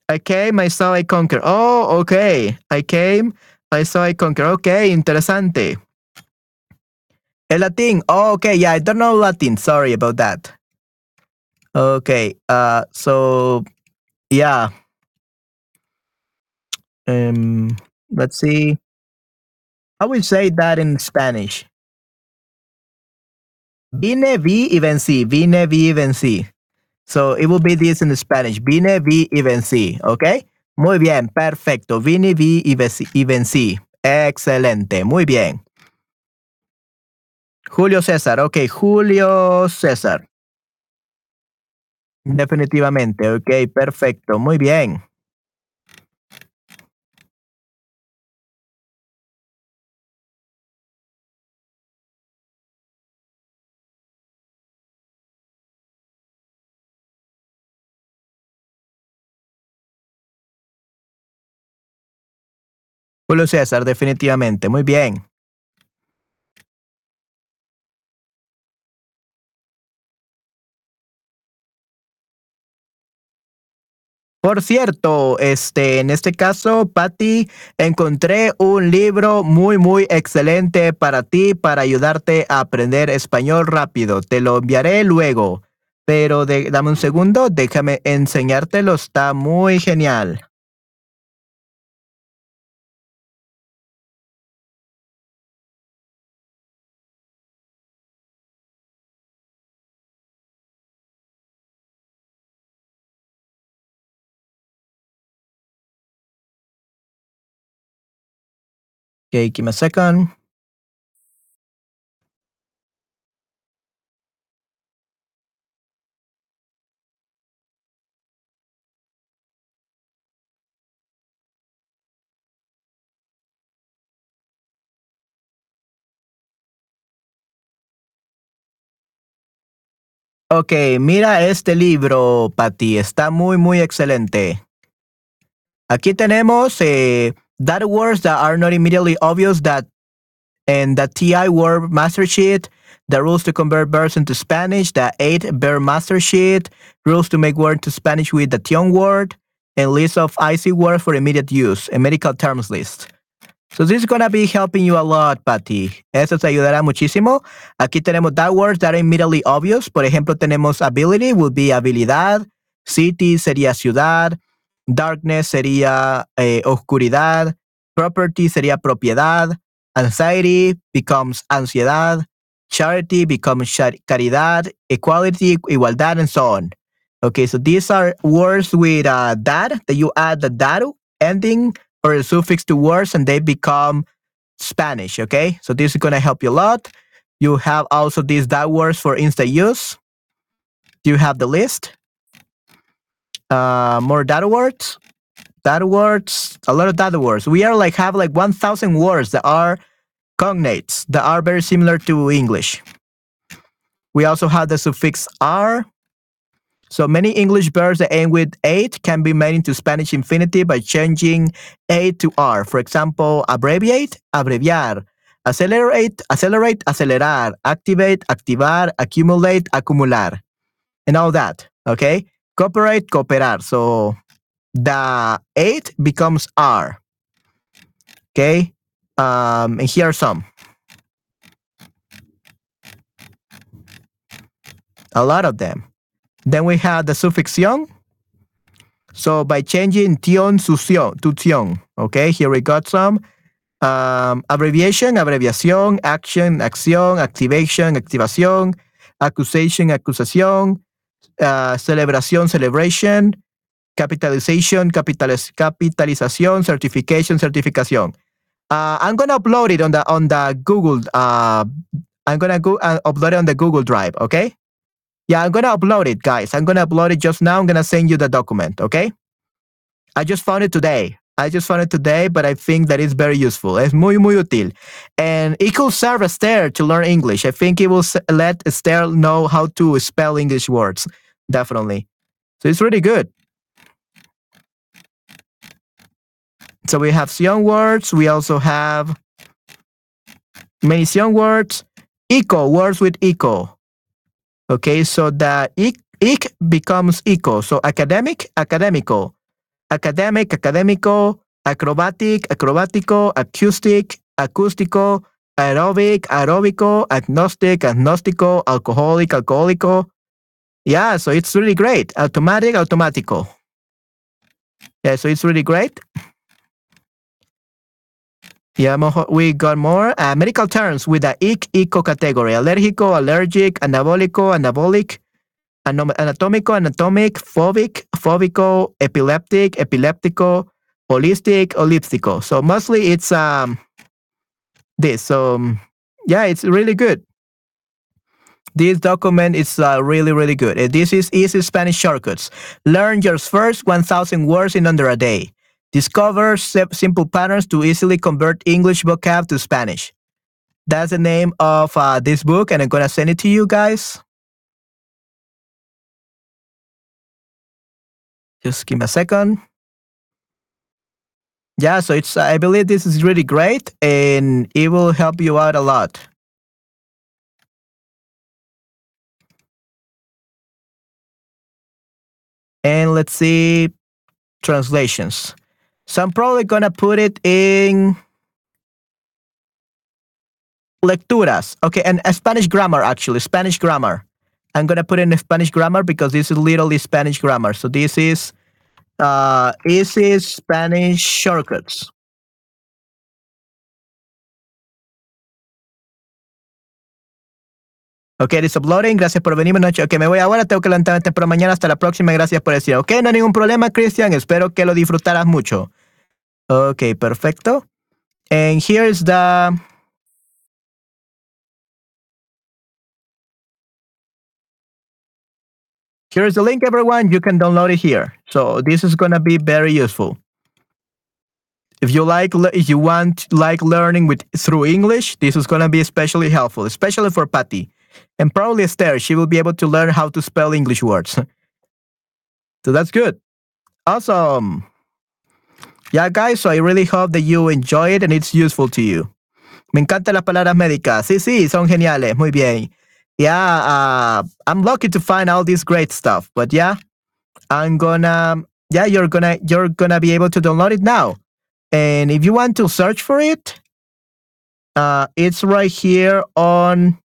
I came, I saw, I conquer. Oh, okay. I came, I saw, I conquer. Okay, interesante. El latín. Oh, okay. Yeah, I don't know Latin. Sorry about that. Okay. Uh, so yeah. Um, let's see. How we say that in Spanish? Vine, vi y vencí. Vine, vi y vencí. So it will be this in Spanish. Vine, vi y vencí. ¿Ok? Muy bien, perfecto. Vine, vi y vencí. Excelente, muy bien. Julio César, ok, Julio César. Definitivamente, ok, perfecto, muy bien. Julio César, definitivamente. Muy bien. Por cierto, este, en este caso, Patty, encontré un libro muy, muy excelente para ti, para ayudarte a aprender español rápido. Te lo enviaré luego, pero dame un segundo, déjame enseñártelo, está muy genial. Okay, give me a second. Ok, mira este libro, Patti. Está muy, muy excelente. Aquí tenemos eh, that words that are not immediately obvious that and the TI word master sheet, the rules to convert verbs into Spanish, the eight verb master sheet, rules to make word to Spanish with the Tion word, and list of IC words for immediate use, a medical terms list. So this is gonna be helping you a lot, Patty. Eso te ayudará muchísimo. Aquí tenemos that words that are immediately obvious. Por ejemplo, tenemos ability, will be habilidad. City sería ciudad. Darkness sería eh, oscuridad. Property sería propiedad. Anxiety becomes ansiedad. Charity becomes caridad. Equality, igualdad, and so on. Okay, so these are words with uh, that, that you add the that ending or a suffix to words and they become Spanish. Okay, so this is going to help you a lot. You have also these that words for instant use. Do You have the list. Uh, more data words. Data words, a lot of data words. We are like have like 1,000 words that are cognates that are very similar to English. We also have the suffix R so many English verbs that end with ate can be made into Spanish infinitive by changing a to r. For example, abbreviate, abreviar, accelerate, accelerate, acelerar, activate, activar, accumulate, acumular, and all that. Okay, cooperate, cooperar. So the eight becomes r. Okay, um, and here are some. A lot of them. Then we have the suffix "-ion". So by changing tion to tion, to okay, here we got some. Um, abbreviation, abreviación, action, acción, activation, activación, accusation, acusación, uh, celebración, celebration, capitalization, capitaliz capitalización, certification, certificación. Uh, I'm gonna upload it on the on the Google. Uh, I'm gonna go uh, upload it on the Google Drive. Okay. Yeah, I'm gonna upload it, guys. I'm gonna upload it just now. I'm gonna send you the document, okay? I just found it today. I just found it today, but I think that it's very useful. It's muy, muy útil. And it could serve Esther to learn English. I think it will let Esther know how to spell English words. Definitely. So it's really good. So we have Sion words. We also have many Sion words. Eco, words with eco. Okay, so the ik, ik becomes eco. So academic, academico. Academic, academico. Acrobatic, acrobatico. Acoustic, acústico. Aerobic, aerobico. Agnostic, agnóstico. Alcoholic, alcohólico. Yeah, so it's really great. Automatic, automatico. Yeah, so it's really great. Yeah, we got more uh, medical terms with the IC category: allergico, allergic, anabolico, anabolic, anatomico, anatomic, phobic, phobico, epileptic, epileptico, holistic, holistic. So mostly it's um this. So um, yeah, it's really good. This document is uh, really, really good. Uh, this is easy Spanish shortcuts. Learn your first 1,000 words in under a day. Discover simple patterns to easily convert English vocab to Spanish. That's the name of uh, this book, and I'm to send it to you guys. Just give me a second. Yeah, so it's I believe this is really great and it will help you out a lot. And let's see translations. So I'm probably to put it in lecturas. Okay, and Spanish grammar, actually, Spanish grammar. I'm to put in Spanish grammar because this is literally Spanish grammar. So this is, uh, is Spanish shortcuts. Ok, it's uploading. Gracias por venir. Noche. Ok, me voy ahora. Tengo que levantarme temprano mañana. Hasta la próxima. Gracias por decir. Ok, no hay ningún problema, Cristian. Espero que lo disfrutaras mucho. Ok, perfecto. And here's the... Here's the link, everyone. You can download it here. So this is to be very useful. If you like, if you want like learning with through English, this is to be especially helpful, especially for Patty. And probably Esther, she will be able to learn how to spell English words. *laughs* so that's good. Awesome. Yeah, guys, so I really hope that you enjoy it and it's useful to you. Me encantan las palabras médicas. Sí, sí, son geniales. Muy bien. Yeah, uh, I'm lucky to find all this great stuff. But yeah, I'm gonna, yeah, you're gonna, you're gonna be able to download it now. And if you want to search for it, uh, it's right here on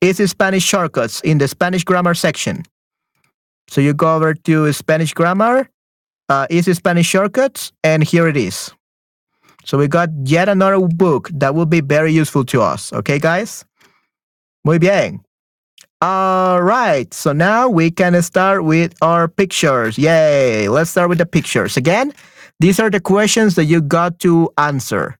Easy Spanish Shortcuts in the Spanish Grammar section. So you go over to Spanish Grammar, uh, Easy Spanish Shortcuts, and here it is. So we got yet another book that will be very useful to us. Okay, guys? Muy bien. All right. So now we can start with our pictures. Yay. Let's start with the pictures. Again, these are the questions that you got to answer.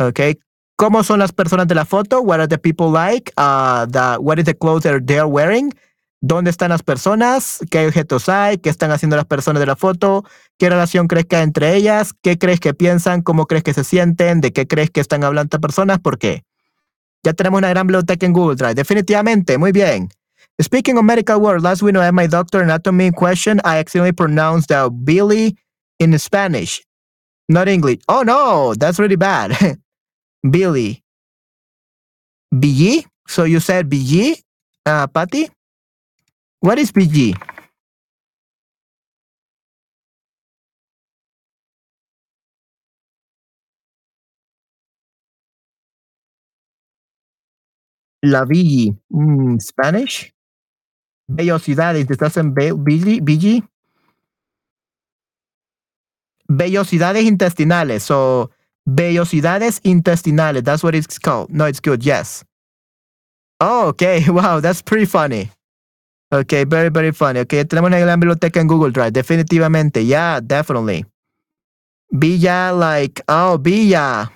Okay. ¿Cómo son las personas de la foto? What are the people like? Uh, the, what is the clothes that they're wearing? ¿Dónde están las personas? ¿Qué objetos hay? ¿Qué están haciendo las personas de la foto? ¿Qué relación crees que hay entre ellas? ¿Qué crees que piensan? ¿Cómo crees que se sienten? ¿De qué crees que están hablando estas personas? ¿Por qué? Ya tenemos una gran biblioteca en Google Drive. Definitivamente, muy bien. Speaking of medical words, last week I had my doctor anatomy question. I accidentally pronounced the Billy in Spanish, not English. Oh no, that's really bad. *laughs* Billy. Billy? So you said Billy, uh, Patty? What is BG? La BG. Mm, Spanish? Vellosidades. ¿Estás en BG? BG? Vellosidades intestinales. So, vellosidades intestinales. That's what it's called. No, it's good. Yes. Oh, okay. *laughs* Wow, that's pretty funny. Okay, very, very funny. Okay, tenemos una gran biblioteca en Google Drive. Definitivamente. Yeah, definitely. Villa, like, oh, Villa.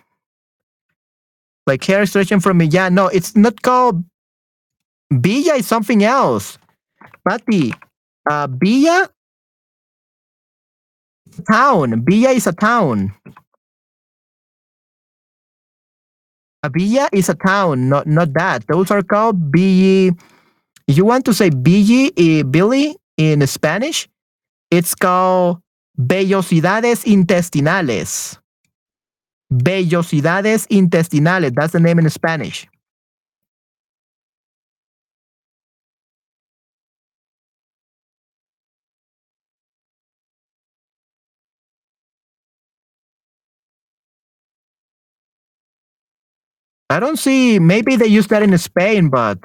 Like hair stretching for me. Yeah, no, it's not called Villa, is something else. Pati, uh, Villa? Town. Villa is a town. A villa is a town, not not that. Those are called B you want to say Billy, eh, Billy in Spanish, it's called vellosidades intestinales. Vellosidades intestinales. That's the name in Spanish. I don't see, maybe they use that in Spain, but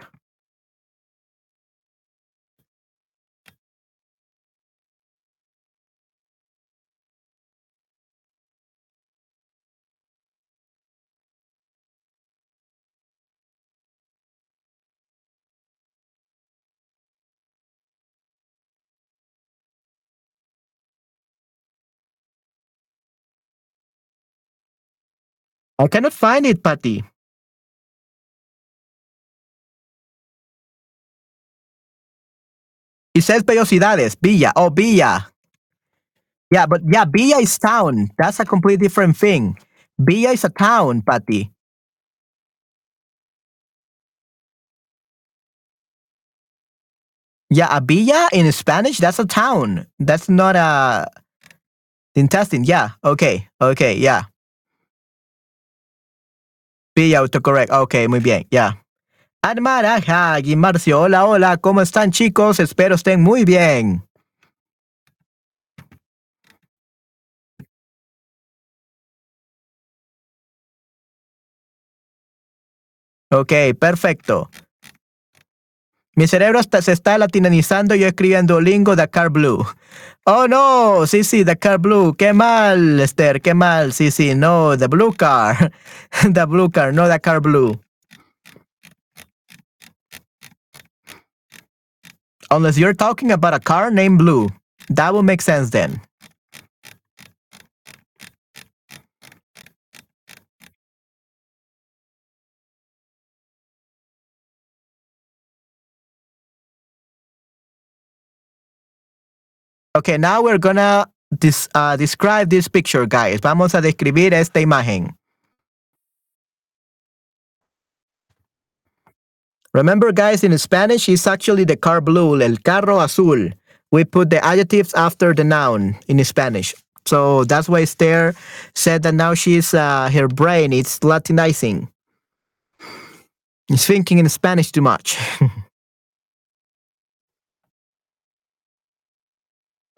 I cannot find it, Patty. It says vellosidades, Villa. Oh, Villa. Yeah, but yeah, Villa is town. That's a completely different thing. Villa is a town, Patty. Yeah, a villa in Spanish, that's a town. That's not a intestine. Yeah, okay, okay, yeah. Villa autocorrect. Ok, muy bien, ya. Yeah. y Marcio, hola, hola, ¿cómo están chicos? Espero estén muy bien. Ok, perfecto. Mi cerebro se está latinizando y yo escribiendo lingo Dakar Blue. Oh no, sí, sí, Dakar Blue. Qué mal, Esther, qué mal. Sí, sí, no, the blue car. *laughs* the blue car, no Dakar Blue. Unless you're talking about a car named Blue. That will make sense then. Okay, now we're gonna dis, uh, describe this picture, guys. Vamos a describir esta imagen. Remember, guys, in Spanish, it's actually the car blue, el carro azul. We put the adjectives after the noun in Spanish. So that's why Esther said that now she's, uh, her brain, it's Latinizing. It's thinking in Spanish too much. *laughs*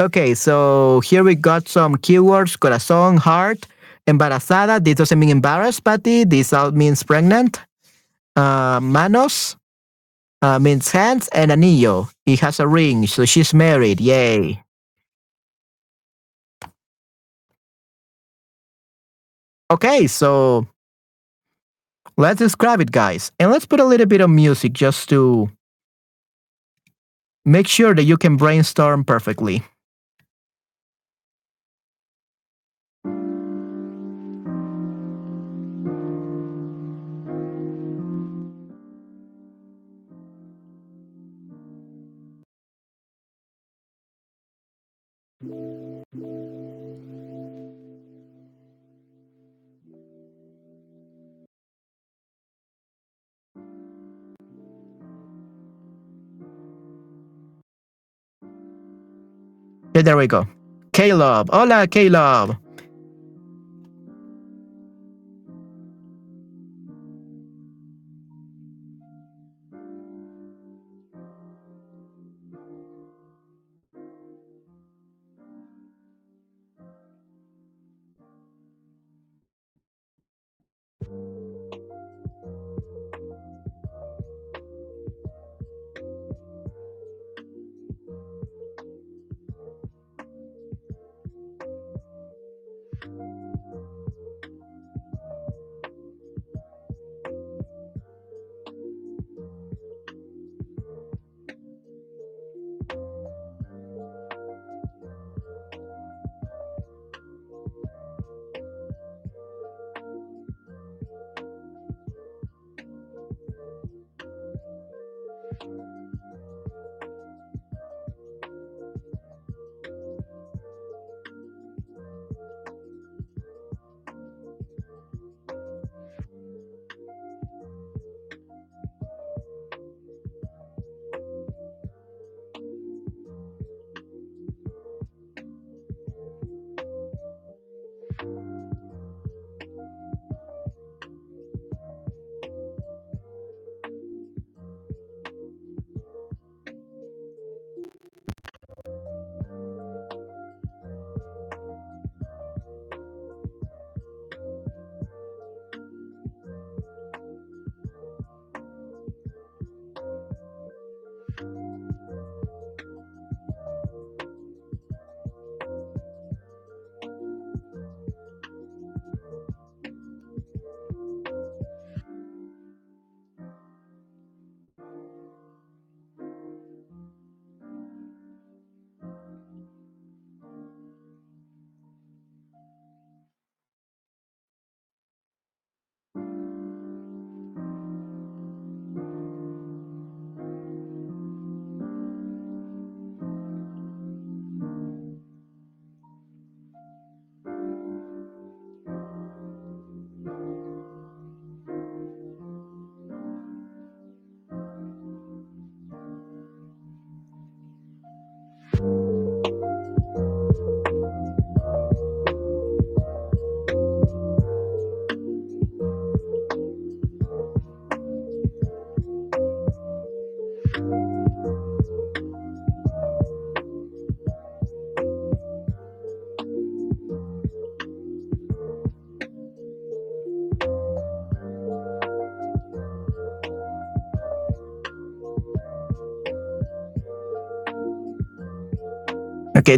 okay, so here we got some keywords, corazón, heart, embarazada. This doesn't mean embarrassed, Patty. This means pregnant. Uh, manos, uh, means hands, and a anillo. He has a ring, so she's married. Yay. Okay, so let's describe it, guys. And let's put a little bit of music just to make sure that you can brainstorm perfectly. There we go. Caleb. Hola, Caleb.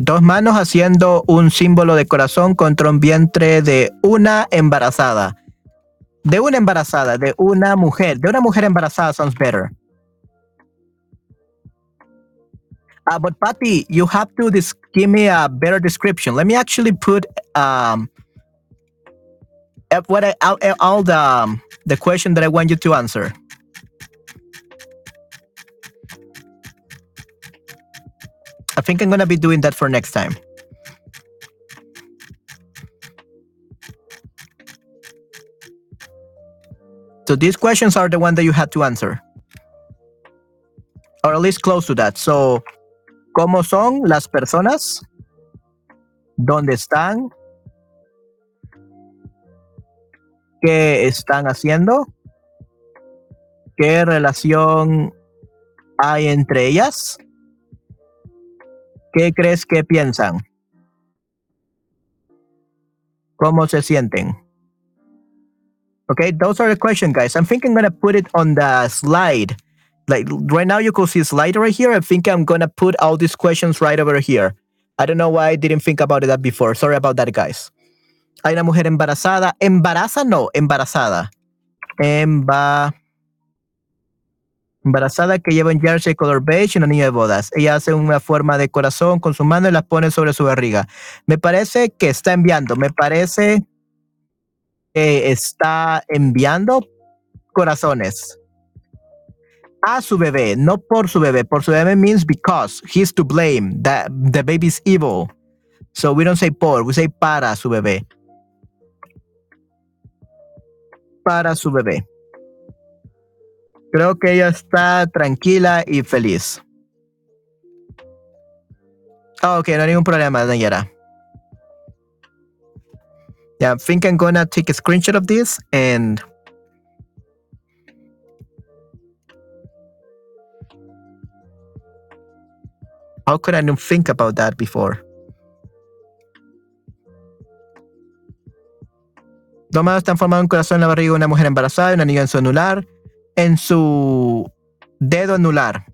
Dos manos haciendo un símbolo de corazón contra un vientre de una embarazada. De una embarazada, de una mujer. De una mujer embarazada sounds better. Uh, but Patty, you have to give me a better description. Let me actually put um, what I, all, all the um, the question that I want you to answer. I think I'm gonna be doing that for next time. So these questions are the one that you had to answer. or at least close to that. So, ¿cómo son las personas? ¿Dónde están? ¿Qué están haciendo? ¿Qué relación hay entre ellas? ¿Qué crees que piensan? ¿Cómo se sienten? Okay, those are the questions, guys. I'm thinking I'm gonna put it on the slide. Like right now, you can see slide right here. I think I'm gonna put all these questions right over here. I don't know why I didn't think about that before. Sorry about that, guys. Hay una mujer embarazada. Embaraza, no, embarazada. Emba embarazada que lleva un jersey color beige y una niña de bodas. Ella hace una forma de corazón con su mano y la pone sobre su barriga. Me parece que está enviando, me parece que está enviando corazones a su bebé, no por su bebé. Por su bebé means because he's to blame, that the baby's evil. So we don't say por, we say para su bebé. Para su bebé. Creo que ella está tranquila y feliz. Oh, ok, no hay ningún problema, Daniela. Yeah, I think I'm gonna take a screenshot of this and how could I not think about that before? Dos manos están formando un corazón en la barriga de una mujer embarazada y una niña en su anular en su dedo anular.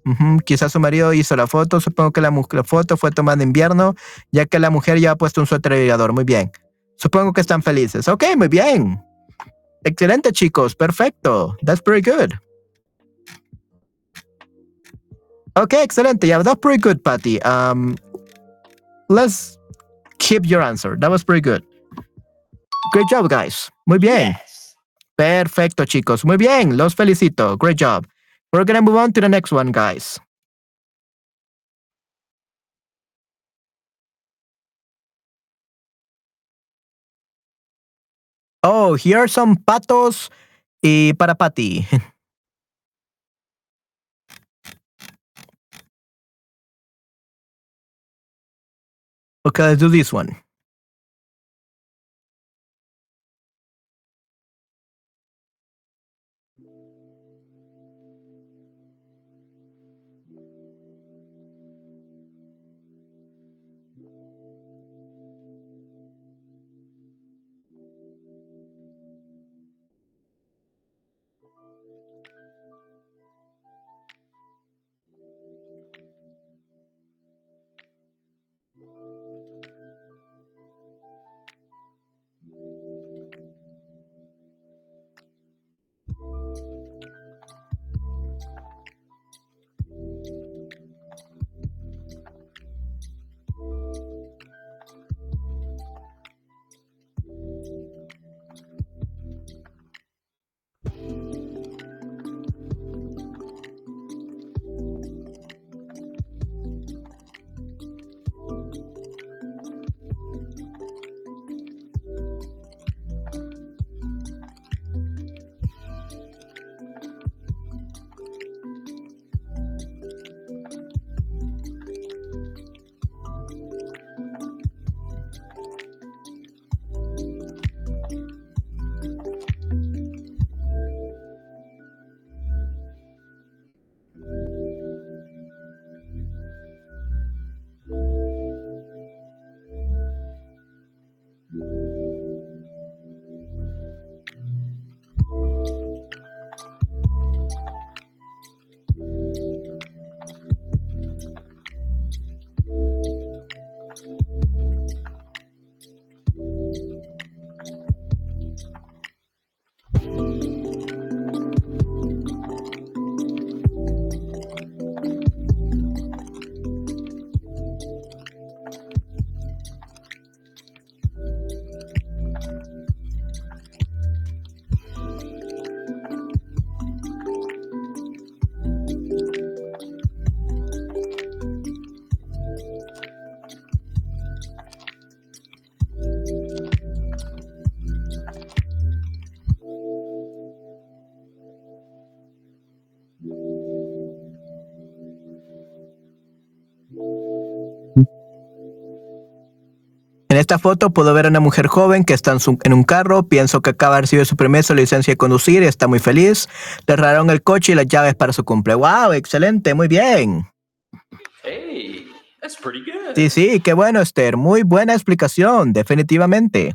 Quizás su marido hizo la foto. Supongo que la, foto fue tomada en invierno, ya que la mujer ya ha puesto un suéter abrigador. Muy bien. Supongo que están felices. Ok, muy bien. Excelente, chicos. Perfecto. That's pretty good. Ok, excelente. Yeah, that's pretty good, Patty. Um, let's keep your answer. That was pretty good. Great job, guys. Muy bien. Perfecto, chicos. Muy bien. Los felicito. Great job. We're going to move on to the next one, guys. Oh, here are some patos y para Patty. *laughs* okay, let's do this one. Esta foto puedo ver a una mujer joven que está en, su- en un carro. Pienso que acaba de recibir su su licencia de conducir y está muy feliz. Le regalaron el coche y las llaves para su cumple. ¡Wow! Excelente, muy bien. Hey, that's pretty good. Sí, sí, qué bueno, Esther. Muy buena explicación, definitivamente.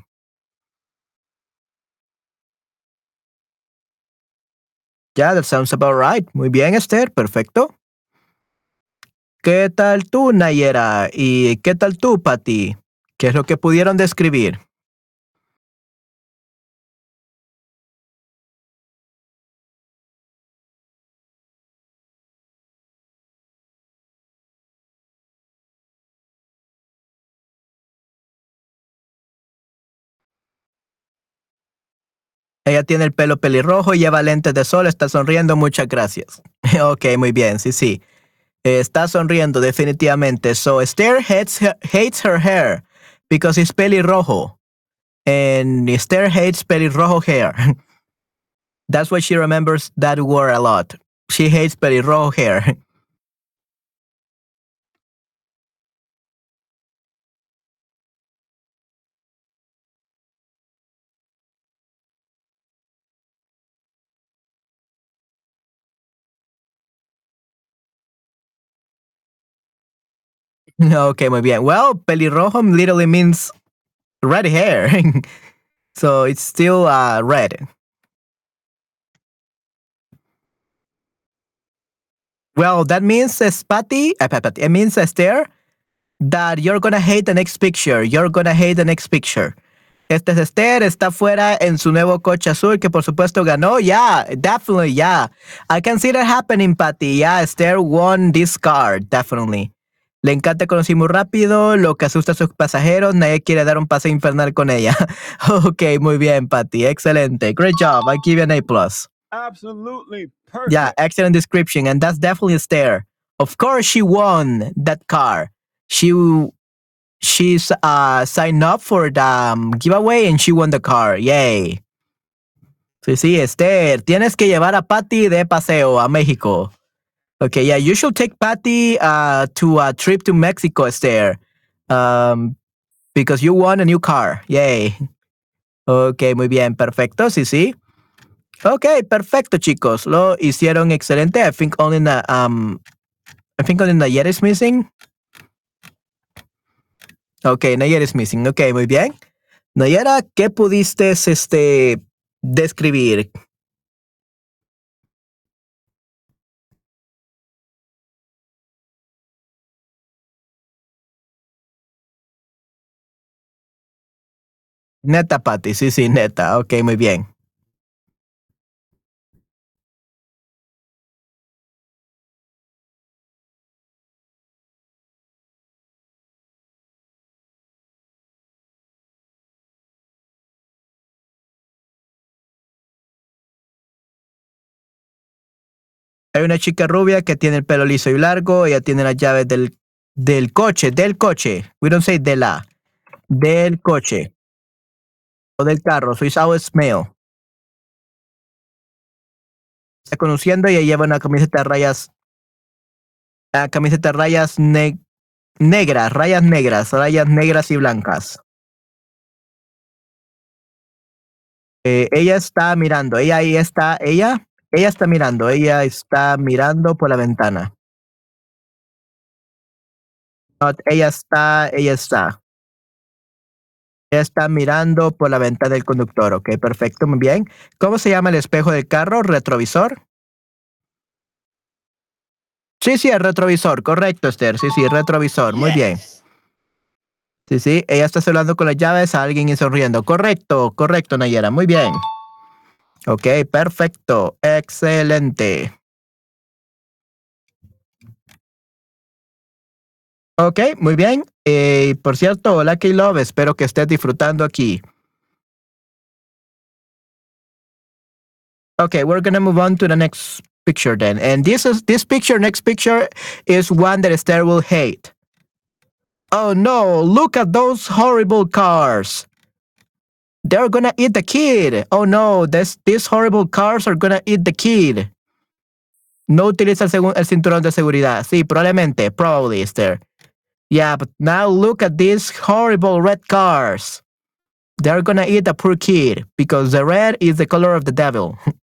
Yeah, that sounds about right. Muy bien, Esther, perfecto. ¿Qué tal tú, Nayera? ¿Y qué tal tú, Patty? ¿Qué es lo que pudieron describir? Ella tiene el pelo pelirrojo y lleva lentes de sol, está sonriendo, muchas gracias. *laughs* ok, muy bien, sí, sí. Está sonriendo definitivamente. So Esther hates hates her hair because it's pelirrojo. And Esther hates pelirrojo hair. *laughs* That's why she remembers that word a lot. She hates pelirrojo hair. *laughs* *laughs* okay, muy bien. Well, pelirrojo literally means red hair. *laughs* so it's still uh, red. Well, that means, uh, Patty, uh, Patty, it means, Esther, that you're gonna hate the next picture. You're gonna hate the next picture. Este es Esther, está fuera en su nuevo coche azul que por supuesto ganó. Yeah, definitely, yeah. I can see that happening, Patty. Yeah, Esther won this car, definitely. Le encanta conducir muy rápido, lo que asusta a sus pasajeros. Nadie quiere dar un paseo infernal con ella. *laughs* ok, muy bien, Patty. Excelente. Great job. I give you an A+. plus. Absolutely perfect. Yeah, excellent description. And that's definitely Esther. Of course, she won that car. She she's uh signed up for the um, giveaway and she won the car. Yay. Sí, sí, Esther, tienes que llevar a Patty de paseo a México. Okay, yeah, you should take Patty uh, to a trip to Mexico, Esther. Um, because you won a new car. Yay. Ok, muy bien, perfecto, sí, sí. Ok, perfecto, chicos. Lo hicieron excelente. I think only the, um, I think only Nayera is missing. Ok, Nayera is missing. Ok, muy bien. Nayera, ¿qué pudiste este, describir? Neta, Patty. Sí, sí, neta. Ok, muy bien. Hay una chica rubia que tiene el pelo liso y largo. Ella tiene las llaves del, del coche, del coche. We don't say de la. Del coche. Del carro. It's always male. Está conduciendo y lleva una camiseta de rayas. Una camiseta de rayas ne- negras, rayas negras, rayas negras y blancas. Eh, ella está mirando, ella ahí está, ella, ella está mirando, ella está mirando por la ventana. Ella está, ella está. Ella está mirando por la ventana del conductor, ok, perfecto, muy bien. ¿Cómo se llama el espejo del carro? ¿Retrovisor? Sí, sí, el retrovisor, correcto, Esther. Sí, sí, retrovisor, muy bien. Sí, sí, ella está hablando con las llaves a alguien y sonriendo. Correcto, correcto, Nayera, muy bien. Ok, perfecto, excelente. Ok, muy bien. Por cierto, Lucky Love, espero que estés disfrutando aquí. Okay, we're gonna move on to the next picture then. And this is this picture, next picture, is one that Esther will hate. Oh no, look at those horrible cars. They're gonna eat the kid. Oh no, this, these horrible cars are gonna eat the kid. No utiliza el, el cinturón de seguridad. Sí, probablemente, probably, Esther. Yeah, but now look at these horrible red cars. They're gonna eat a poor kid because the red is the color of the devil. *laughs*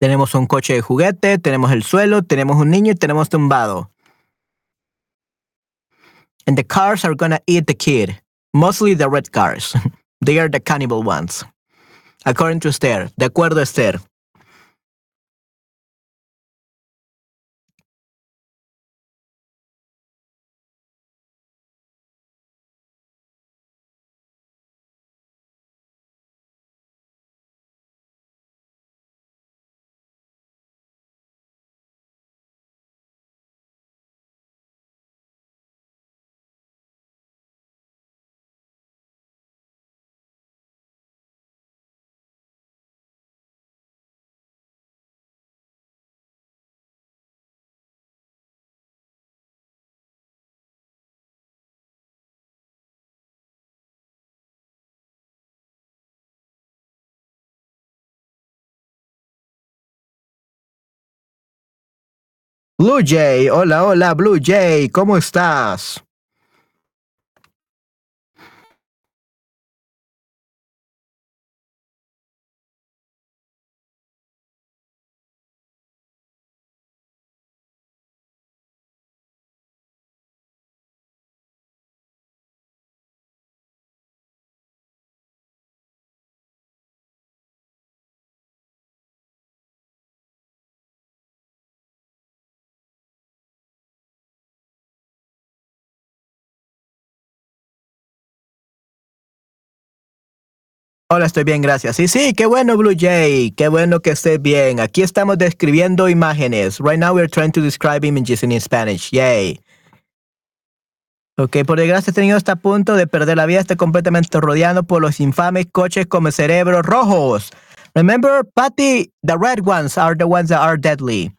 Tenemos un coche de juguete, tenemos el suelo, tenemos un niño y tenemos tumbado. And the cars are gonna eat the kid. Mostly the red cars. *laughs* they are the cannibal ones. According to Esther. De acuerdo a Esther. Blue Jay, hola, hola, Blue Jay, ¿cómo estás? Hola, estoy bien, gracias. Sí, sí, qué bueno, Blue Jay. Qué bueno que estés bien. Aquí estamos describiendo imágenes. Right now we're trying to describe images in Spanish. Yay. Ok, por desgracia he tenido hasta punto de perder la vida. Estoy completamente rodeado por los infames coches como cerebros rojos. Remember, Patty, the red ones are the ones that are deadly.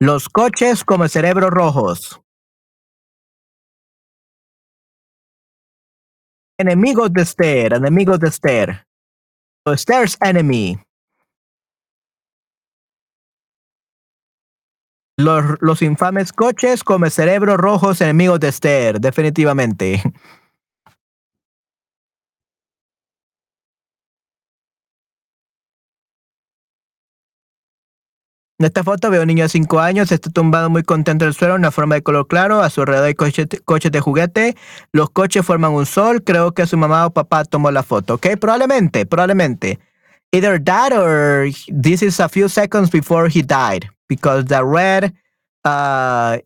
Los coches como cerebros rojos. Enemigos de Esther, enemigos de Esther. Esther's enemy. Los, los infames coches come cerebros rojos enemigos de Esther, definitivamente. *laughs* En esta foto veo un niño de 5 años, está tumbado muy contento en el suelo, una forma de color claro, a su alrededor hay coches de juguete, los coches forman un sol, creo que su mamá o papá tomó la foto, ¿ok? Probablemente, probablemente. Either that or this is a few seconds before he died, because the red uh,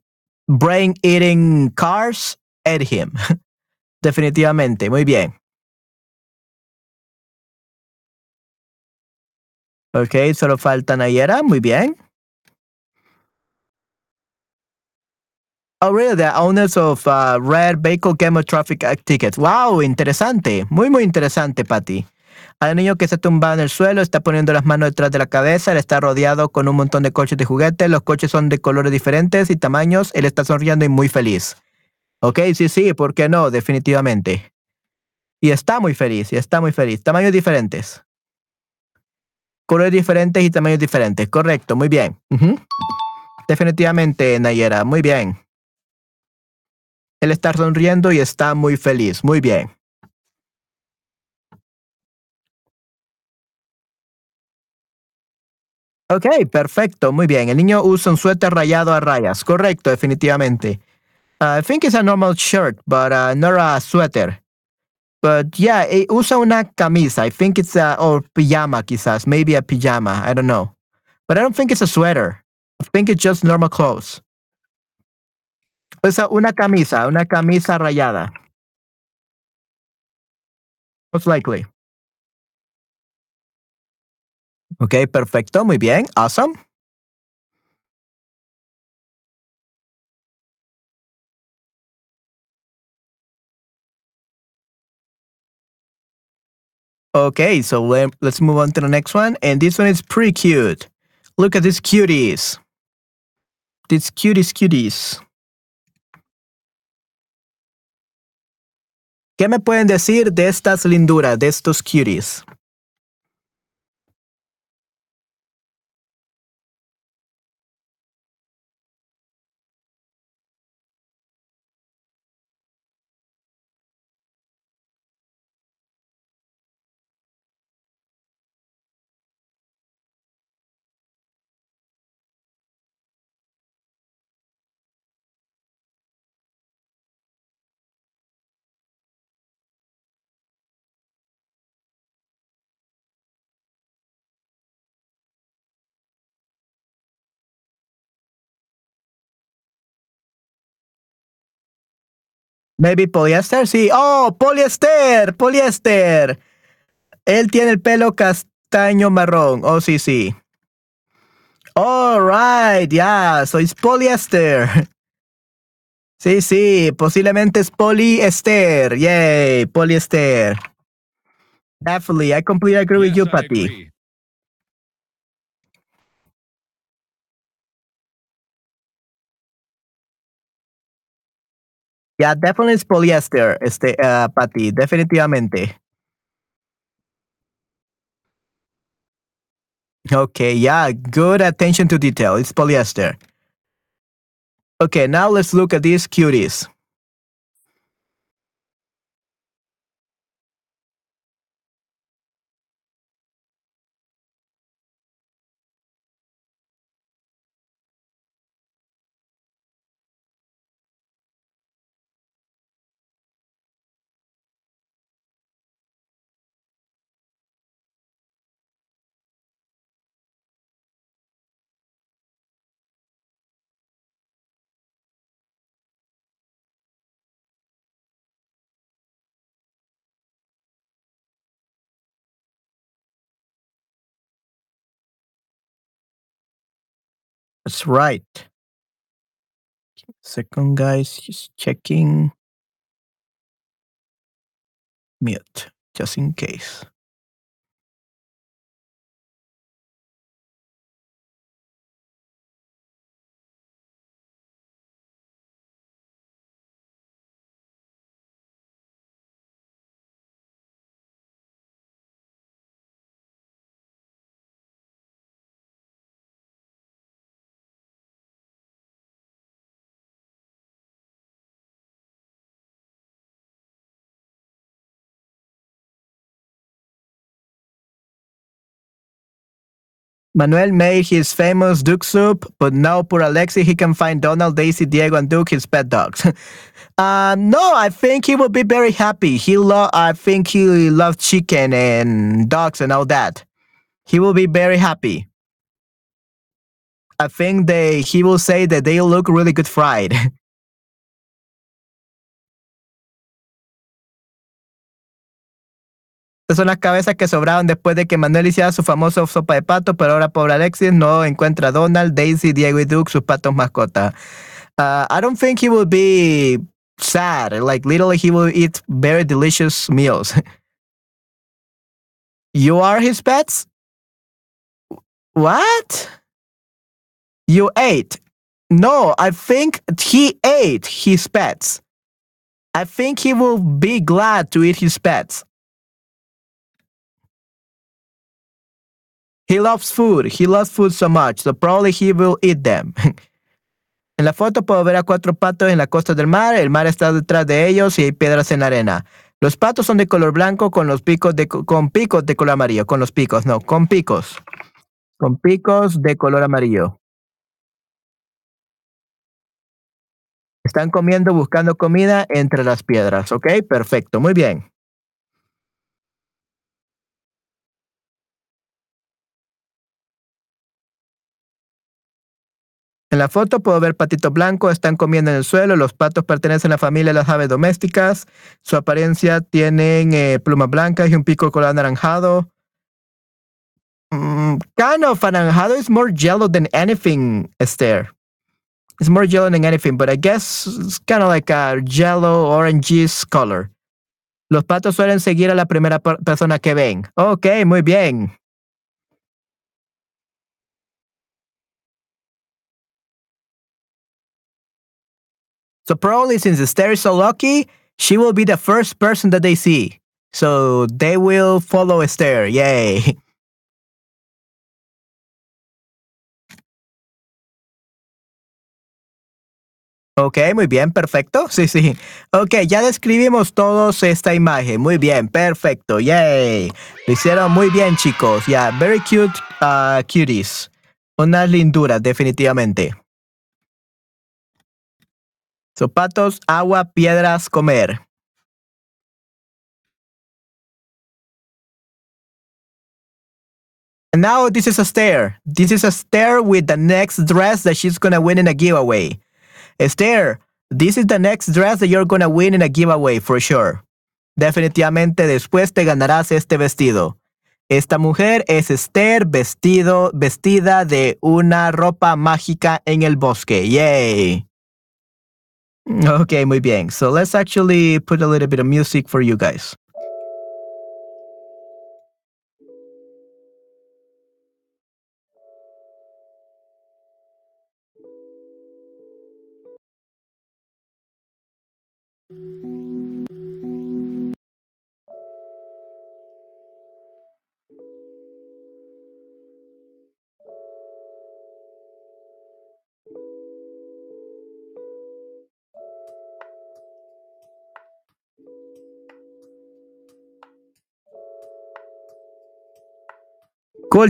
brain-eating cars ate him. *laughs* Definitivamente, muy bien. Ok, solo falta Nayera, muy bien. Oh, really? The owners of uh, Red Vehicle Game of Traffic Tickets. Wow, interesante. Muy, muy interesante, Patty. Hay un niño que se tumba en el suelo, está poniendo las manos detrás de la cabeza, él está rodeado con un montón de coches de juguete, los coches son de colores diferentes y tamaños, él está sonriendo y muy feliz. Ok, sí, sí, ¿por qué no? Definitivamente. Y está muy feliz, y está muy feliz. Tamaños diferentes. Colores diferentes y tamaños diferentes. Correcto, muy bien. Definitivamente, Nayera, muy bien. Él está sonriendo y está muy feliz. Muy bien. Ok, perfecto, muy bien. El niño usa un suéter rayado a rayas. Correcto, definitivamente. Uh, I think it's a normal shirt, but uh, not a sweater. But yeah, eh, usa una camisa. I think it's a, or pijama quizás. Maybe a pijama. I don't know. But I don't think it's a sweater. I think it's just normal clothes. O sea, una camisa, una camisa rayada. Most likely. Ok, perfecto, muy bien, awesome. Okay, so let, let's move on to the next one. And this one is pretty cute. Look at these cuties. These cuties, cuties. ¿Qué me pueden decir de estas linduras, de estos cuties? Maybe poliéster, sí. Oh, poliéster, poliéster. Él tiene el pelo castaño marrón. Oh, sí, sí. All right, yeah, so it's poliéster. *laughs* Sí, sí, posiblemente es poliéster. Yay, poliéster. Definitely, I completely agree with you, Patty. Yeah, definitely it's polyester, este, uh, Patty, definitivamente. Okay, yeah, good attention to detail. It's polyester. Okay, now let's look at these cuties. That's right. Second, guys, just checking. Mute, just in case. Manuel made his famous Duke soup, but now poor Alexi, he can find Donald, Daisy, Diego, and Duke, his pet dogs. *laughs* uh, no, I think he will be very happy. He lo- I think he loves chicken and dogs and all that. He will be very happy. I think they he will say that they look really good fried. *laughs* Estas son las cabezas que sobraron después de que Manuel hiciera su famoso sopa de pato, pero ahora pobre Alexis no encuentra a Donald, Daisy, Diego y Duke, sus patos mascotas. Uh, I don't think he will be sad. Like literally, he will eat very delicious meals. *laughs* you are his pets? What? You ate? No, I think he ate his pets. I think he will be glad to eat his pets. He loves food. He loves food so much, so probably he will eat them. *laughs* en la foto puedo ver a cuatro patos en la costa del mar. El mar está detrás de ellos y hay piedras en la arena. Los patos son de color blanco con los picos de co- con picos de color amarillo. Con los picos, no, con picos. Con picos de color amarillo. Están comiendo, buscando comida entre las piedras. Ok, perfecto, muy bien. En la foto puedo ver patito blanco, están comiendo en el suelo, los patos pertenecen a la familia de las aves domésticas, su apariencia tienen eh, plumas blancas y un pico color anaranjado. Mm, kind of anaranjado is more yellow than anything, Esther. It's more yellow than anything, but I guess it's kind of like a yellow oranges color. Los patos suelen seguir a la primera per- persona que ven. Ok, muy bien. So probably since Esther is so lucky, she will be the first person that they see. So they will follow Esther. Yay. *laughs* Ok, muy bien, perfecto. *laughs* Sí, sí. Ok, ya describimos todos esta imagen. Muy bien, perfecto. Yay. Lo hicieron muy bien, chicos. Ya, very cute uh, cuties. Unas linduras, definitivamente. Zapatos, agua, piedras, comer. And now this is a stare. This is a stare with the next dress that she's gonna win in a giveaway. Esther, this is the next dress that you're gonna win in a giveaway for sure. Definitivamente después te ganarás este vestido. Esta mujer es Esther vestido, vestida de una ropa mágica en el bosque. Yay. Okay, muy bien. So let's actually put a little bit of music for you guys.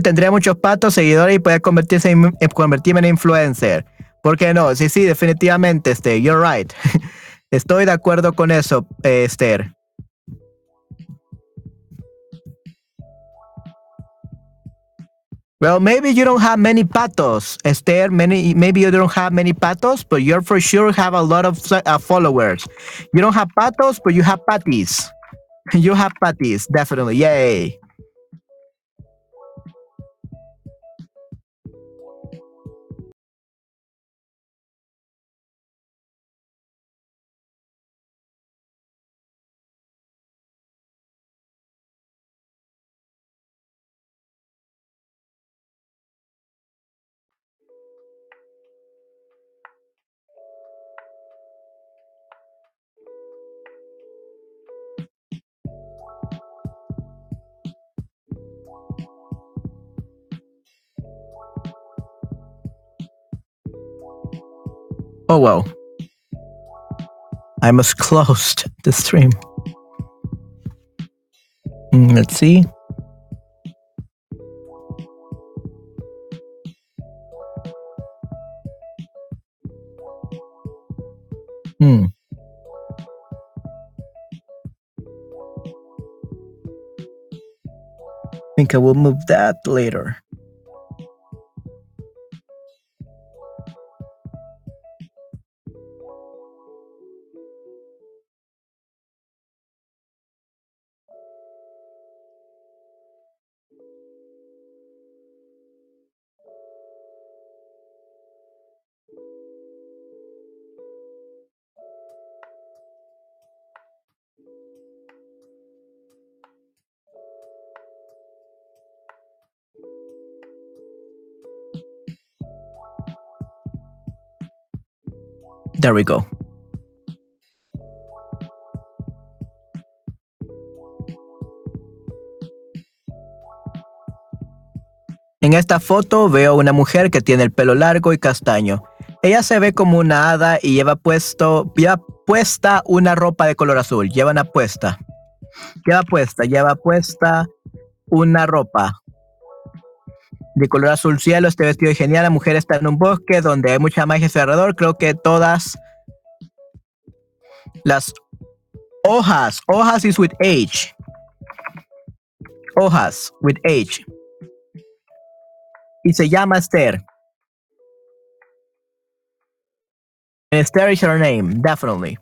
Tendría muchos patos, seguidores y puede convertirse en, convertirme en influencer. ¿Por qué no? Sí, sí, definitivamente, Esther. You're right. *laughs* Estoy de acuerdo con eso, eh, Esther. Well, maybe you don't have many patos, Esther. Many, maybe you don't have many patos, but you're for sure have a lot of uh, followers. You don't have patos, but you have patties. *laughs* You have patties, definitely. Yay. Oh well. I must close *laughs* the stream. Mm, let's see. Hmm. think I will move that later. There we go. En esta foto veo una mujer que tiene el pelo largo y castaño. Ella se ve como una hada y lleva puesto, lleva puesta una ropa de color azul. Lleva una puesta. Lleva puesta, lleva puesta una ropa de color azul cielo. Este vestido es genial. La mujer está en un bosque donde hay mucha magia alrededor. Creo que todas las hojas, hojas is with age. Hojas with age. Y se llama Esther. Esther is her name, definitely.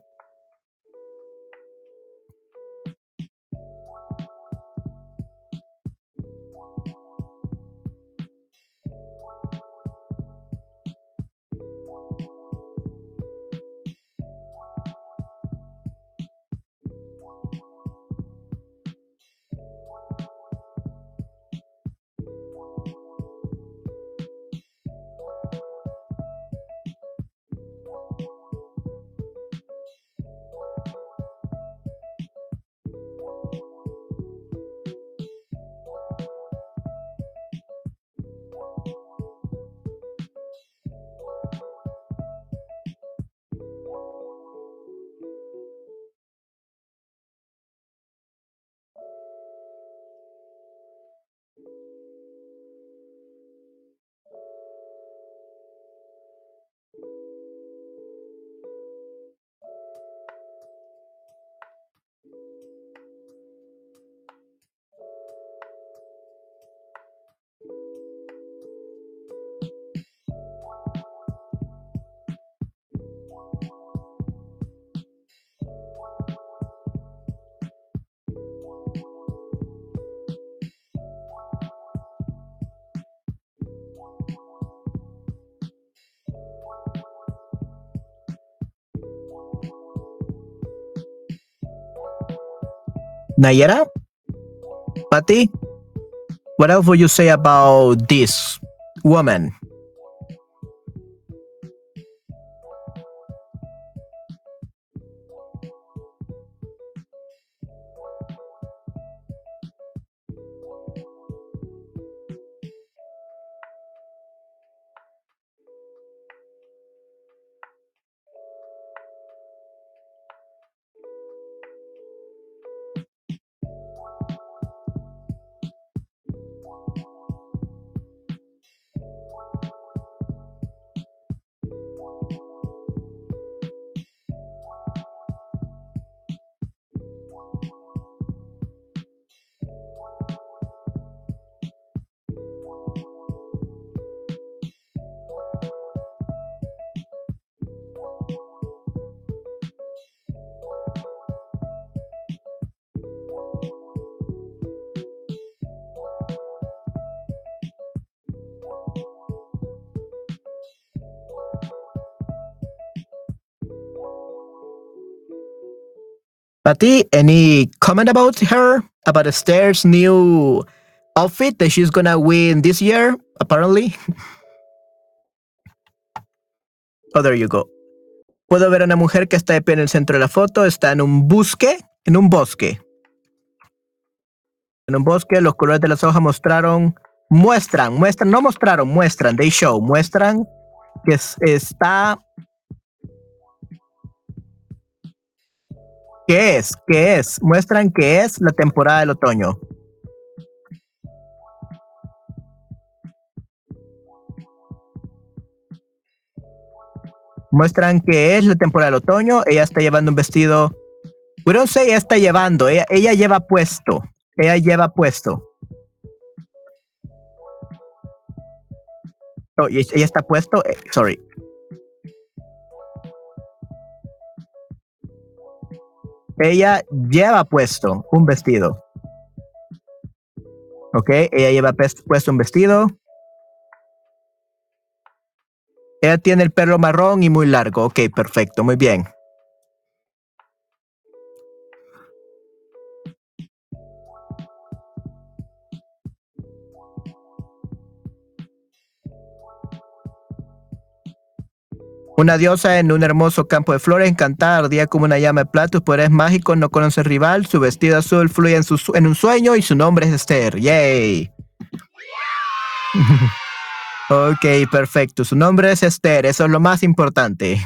Nayera? Patty? What else would you say about this woman? Patty, any comment about her? About Esther's new outfit that she's gonna win this year, apparently? *laughs* oh, there you go. Puedo ver a una mujer que está de pie en el centro de la foto, está en un bosque, en un bosque. En un bosque, los colores de las hojas mostraron, muestran, muestran, no mostraron, muestran, they show, muestran que es- está ¿Qué es? ¿Qué es? Muestran que es la temporada del otoño. Muestran que es la temporada del otoño. Ella está llevando un vestido. Say ella está llevando. Ella, lleva puesto. Ella lleva puesto. Oh, ella está puesto. eh, sorry. Ella lleva puesto un vestido. Ok, ella lleva puesto un vestido. Ella tiene el pelo marrón y muy largo. Ok, perfecto, muy bien. Una diosa en un hermoso campo de flores, encantada, ardía como una llama de plata, sus poderes mágicos no conoce rival, su vestido azul fluye en, en un sueño y su nombre es Esther. ¡Yay! *laughs* ok, perfecto. Su nombre es Esther, eso es lo más importante.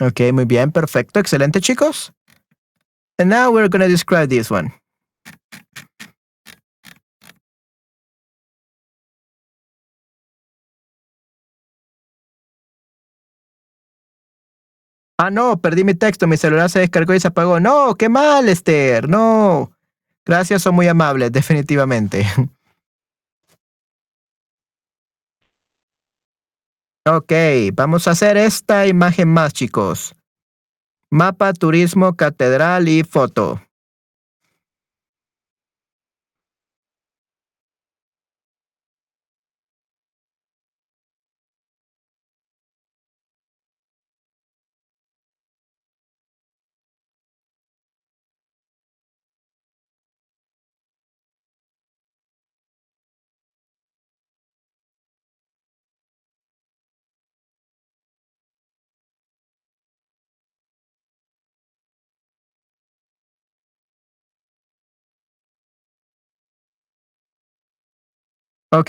Ok, muy bien, perfecto, excelente chicos. And now we're going to describe this one. Ah, no, perdí mi texto, mi celular se descargó y se apagó. No, qué mal, Esther. No. Gracias, son muy amables, definitivamente. *laughs* Ok, vamos a hacer esta imagen más, chicos. Mapa, turismo, catedral y foto. Ok.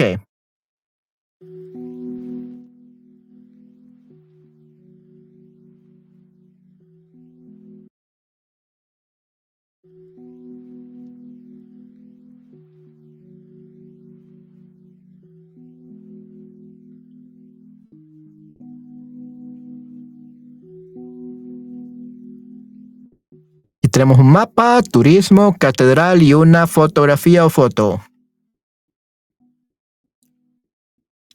Y tenemos un mapa, turismo, catedral y una fotografía o foto.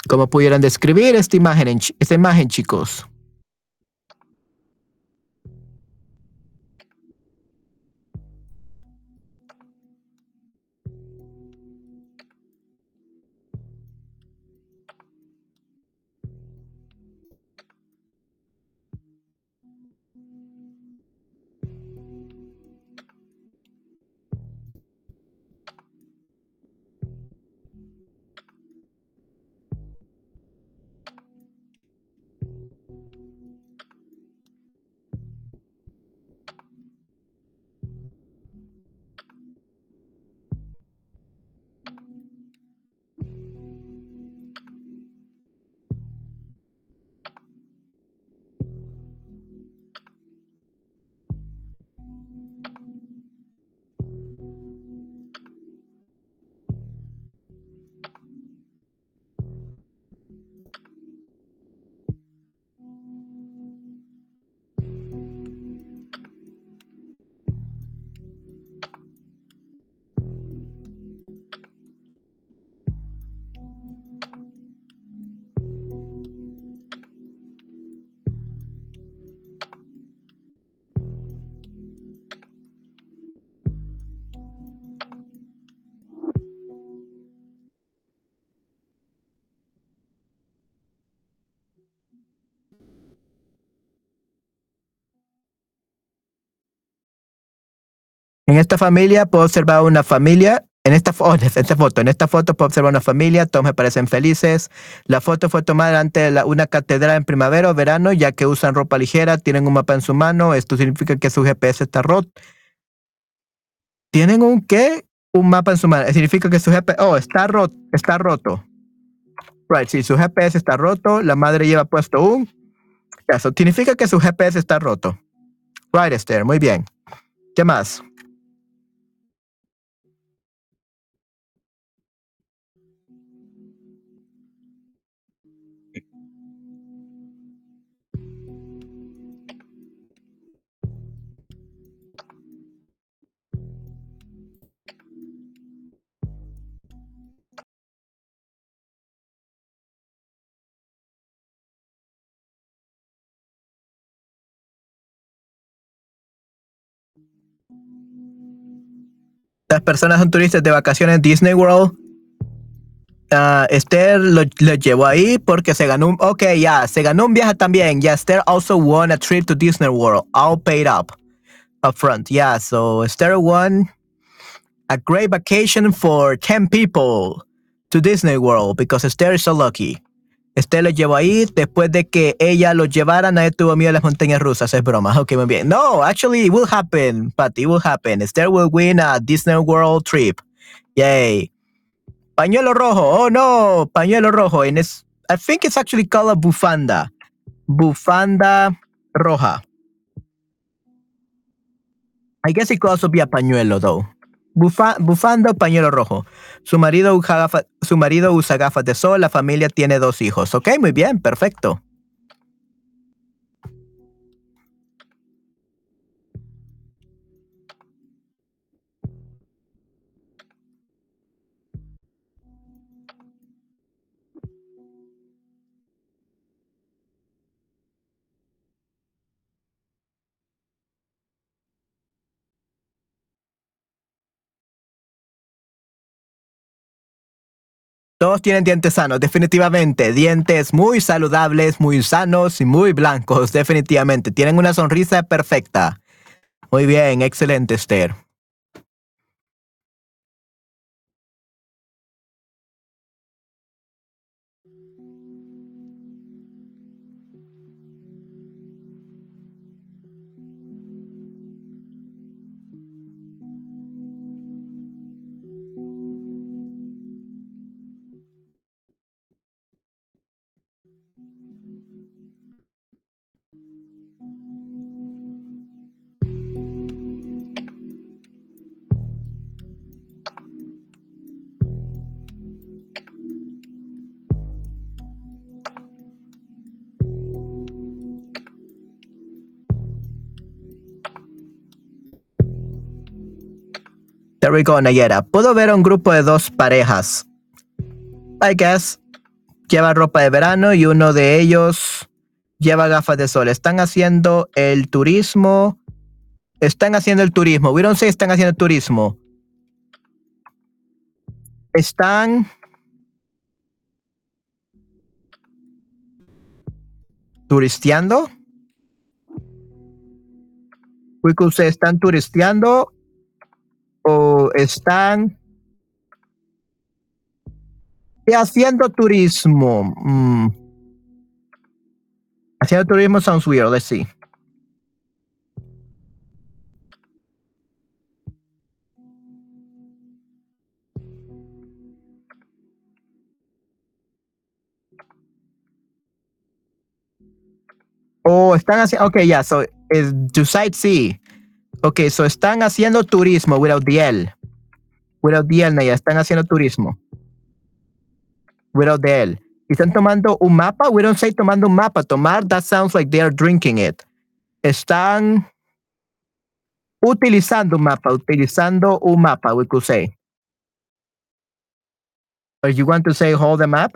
¿Cómo pudieran describir esta imagen, esta imagen, chicos? Esta familia puedo observar una familia. En esta, oh, *laughs* esta foto, en esta foto puedo observar una familia, todos me parecen felices. La foto fue tomada ante la- una catedral en primavera o verano, ya que usan ropa ligera, tienen un mapa en su mano. Esto significa que su GPS está roto. ¿Tienen un qué? Un mapa en su mano. Significa que su GPS. Oh, está roto. Está roto. Right, sí, su GPS está roto. La madre lleva puesto un. Eso significa que su GPS está roto. Right, Esther, muy bien. ¿Qué más? Personas son turistas de vacaciones en Disney World. Ah, Esther lo, llevó ahí porque se ganó un. Ok, ya, se ganó un viaje también. Yeah, Esther also won a trip to Disney World, all paid up, up front. Yeah, so Esther won a great vacation for 10 people to Disney World because Esther is so lucky. Esther lo llevó ahí después de que ella lo llevara. Nadie tuvo miedo a las montañas rusas. Es broma. Ok, muy bien. No, actually, it will happen, Patty. It will happen. Esther will win a Disney World trip. Yay. Pañuelo rojo. Oh no, pañuelo rojo. And it's, I think it's actually called a bufanda. Bufanda roja. I guess it could also be a pañuelo though. Bufa, bufanda pañuelo rojo. Su marido, usa su marido usa gafas de sol. La familia tiene dos hijos. Ok, muy bien, perfecto. Todos tienen dientes sanos, definitivamente. Dientes muy saludables, muy sanos y muy blancos, definitivamente. Tienen una sonrisa perfecta. Muy bien, excelente, Esther. Go, Nayera. Puedo ver un grupo de dos parejas. I guess. Lleva ropa de verano y uno de ellos lleva gafas de sol. Están haciendo el turismo. Están haciendo el turismo. We don't say están haciendo turismo. Están. Turisteando. Say están turisteando están haciendo turismo. Mm. Haciendo turismo sounds weird. Let's see. Oh, están haciendo. Okay, yeah. So, is to sightsee. Okay, so están haciendo turismo without the L. Without the L, ya están haciendo turismo. Without the L. Y están tomando un mapa. We don't say tomando un mapa. Tomar, that sounds like they are drinking it. Están utilizando un mapa. Utilizando un mapa, we could say. Or you want to say hold the map?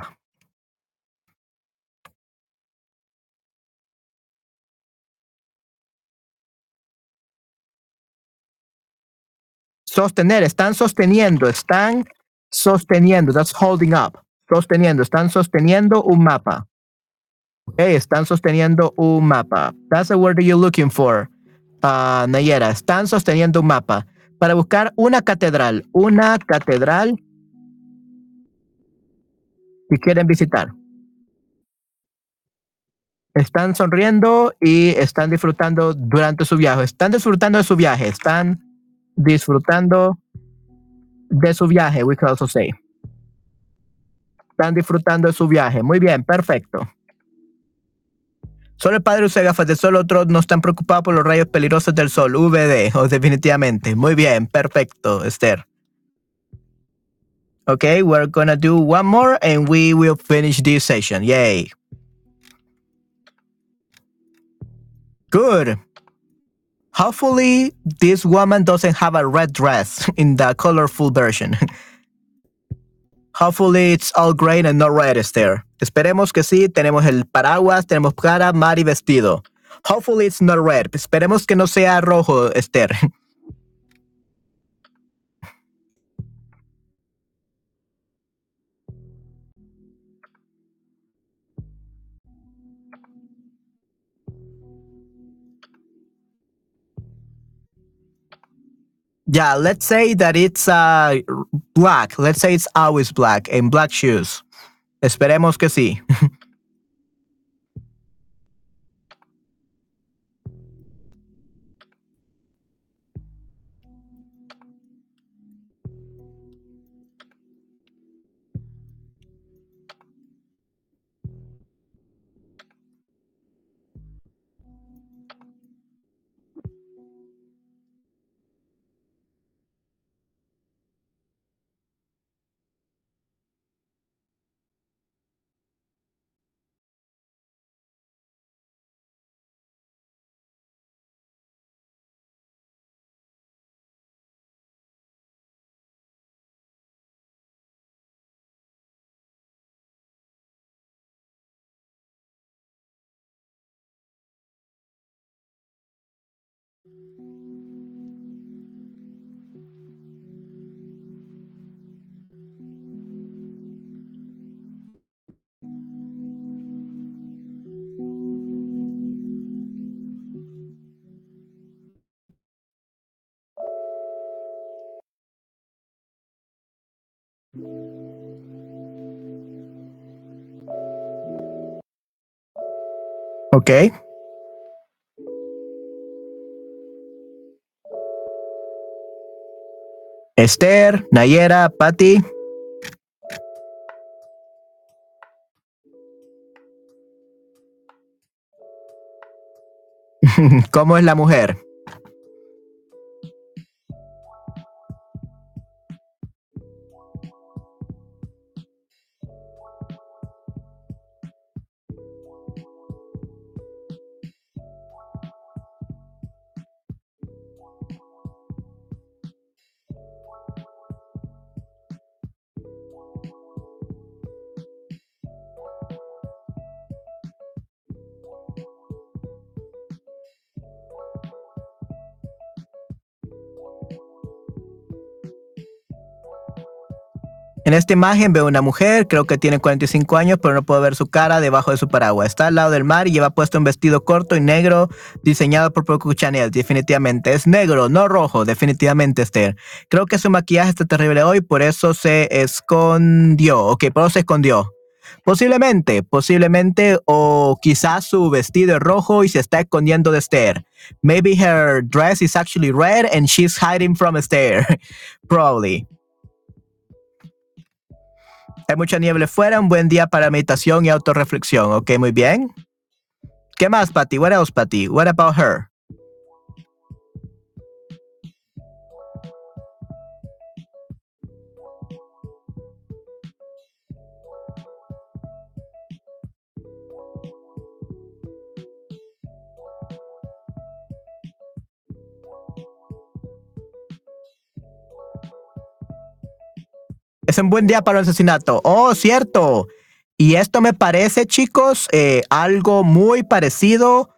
Sostener, están sosteniendo, están sosteniendo, that's holding up, sosteniendo, están sosteniendo un mapa. Okay, están sosteniendo un mapa. That's the word you're looking for, uh, Nayera. Están sosteniendo un mapa para buscar una catedral, una catedral que quieren visitar. Están sonriendo y están disfrutando durante su viaje. Están disfrutando de su viaje. Están disfrutando de su viaje, we can also say. Están disfrutando de su viaje. Muy bien, perfecto. Solo el padre usa gafas de sol, otros no están preocupados por los rayos peligrosos del sol, VD, oh, definitivamente. Muy bien, perfecto, Esther. Okay, we're gonna do one more and we will finish this session. Yay. Good. Hopefully, this woman doesn't have a red dress *laughs* in the colorful version. *laughs* Hopefully, it's all green and not red, Esther. Esperemos que sí. Tenemos el paraguas, tenemos cara, mar y vestido. Hopefully, it's not red. Esperemos que no sea rojo, Esther. *laughs* Yeah, let's say that it's uh, black. Let's say it's always black and black shoes. Esperemos que sí. *laughs* Esther, Nayera, Patty. *laughs* ¿Cómo es la mujer? En esta imagen veo una mujer, creo que tiene 45 años, pero no puedo ver su cara debajo de su paraguas. Está al lado del mar y lleva puesto un vestido corto y negro diseñado por Coco Chanel. Definitivamente es negro, no rojo, definitivamente Esther. Creo que su maquillaje está terrible hoy, por eso se escondió. Ok, por eso se escondió. Posiblemente, posiblemente, o quizás su vestido es rojo y se está escondiendo de Esther. Maybe her dress is actually red and she's hiding from Esther. *laughs* Probably. Hay mucha niebla fuera, un buen día para meditación y autorreflexión. Ok, muy bien. ¿Qué más, Patty? What else, Patty? What about her? Es un buen día para el asesinato. Oh, cierto. Y esto me parece, chicos, eh, algo muy parecido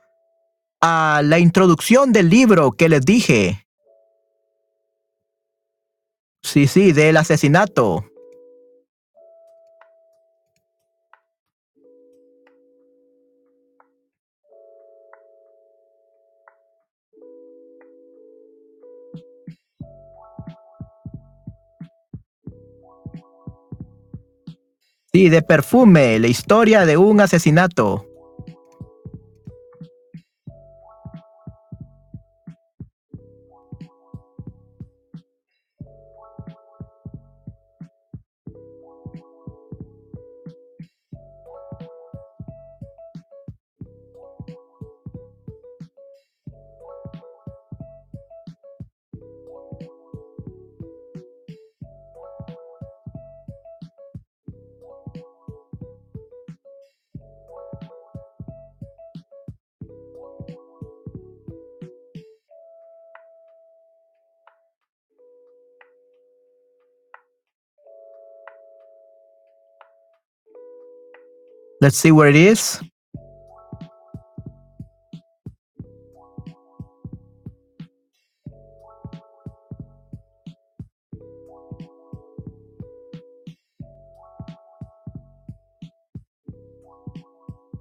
a la introducción del libro que les dije. Sí, sí, del asesinato. Sí, de perfume, la historia de un asesinato. Let's see where it is.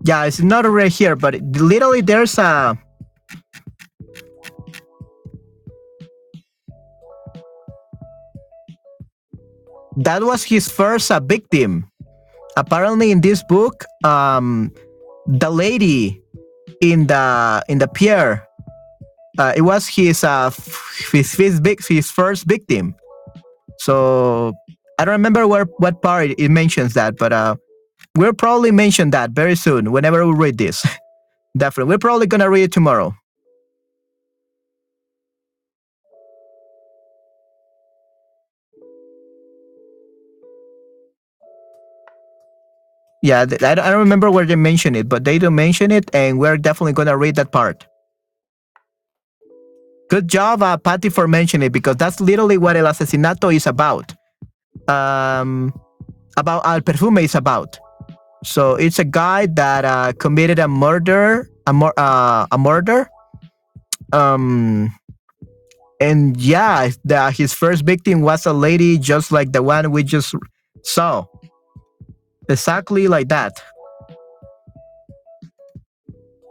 Yeah, it's not right here, but literally there's a that was his first uh, victim apparently in this book um the lady in the in the pier uh, it was his uh his his, big, his first victim. So i don't remember where what part it mentions that but uh we'll probably mention that very soon whenever we read this. *laughs* Definitely. We're probably gonna read it tomorrow Yeah, I don't, I don't remember where they mention it, but they do mention it, and we're definitely gonna read that part. Good job, uh, Patty, for mentioning it because that's literally what El Asesinato is about. Um, about Al Perfume is about. So it's a guy that uh, committed a murder, a, uh, a murder. Um, and yeah, the, his first victim was a lady just like the one we just saw. Exactly like that.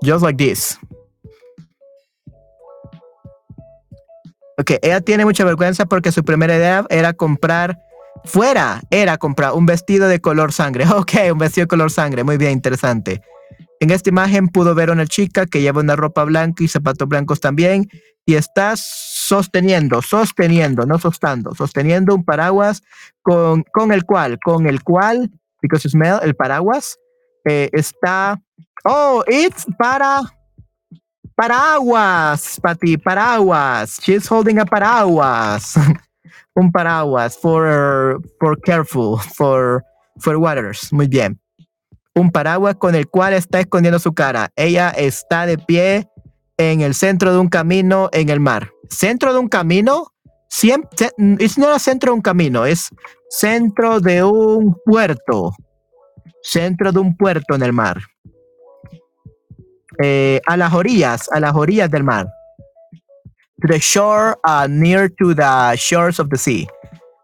Just like this. Ok, ella tiene mucha vergüenza porque su primera idea era comprar fuera era comprar un vestido de color sangre. *laughs* Ok, un vestido de color sangre. Muy bien, interesante. En esta imagen pudo ver una chica que lleva una ropa blanca y zapatos blancos también y está sosteniendo, sosteniendo, no sostando, sosteniendo un paraguas con, con el cual, con el cual, because smell, el paraguas eh, está, oh, it's para, paraguas, Pati, paraguas. She's holding a paraguas. *laughs* un paraguas for, for careful, for, for waters. Muy bien. Un paraguas con el cual está escondiendo su cara. Ella está de pie en el centro de un camino en el mar. ¿Centro de un camino? Siempre, es no es centro de un camino, es centro de un puerto. Centro de un puerto en el mar. Eh, a las orillas, a las orillas del mar. To the shore, uh, near to the shores of the sea.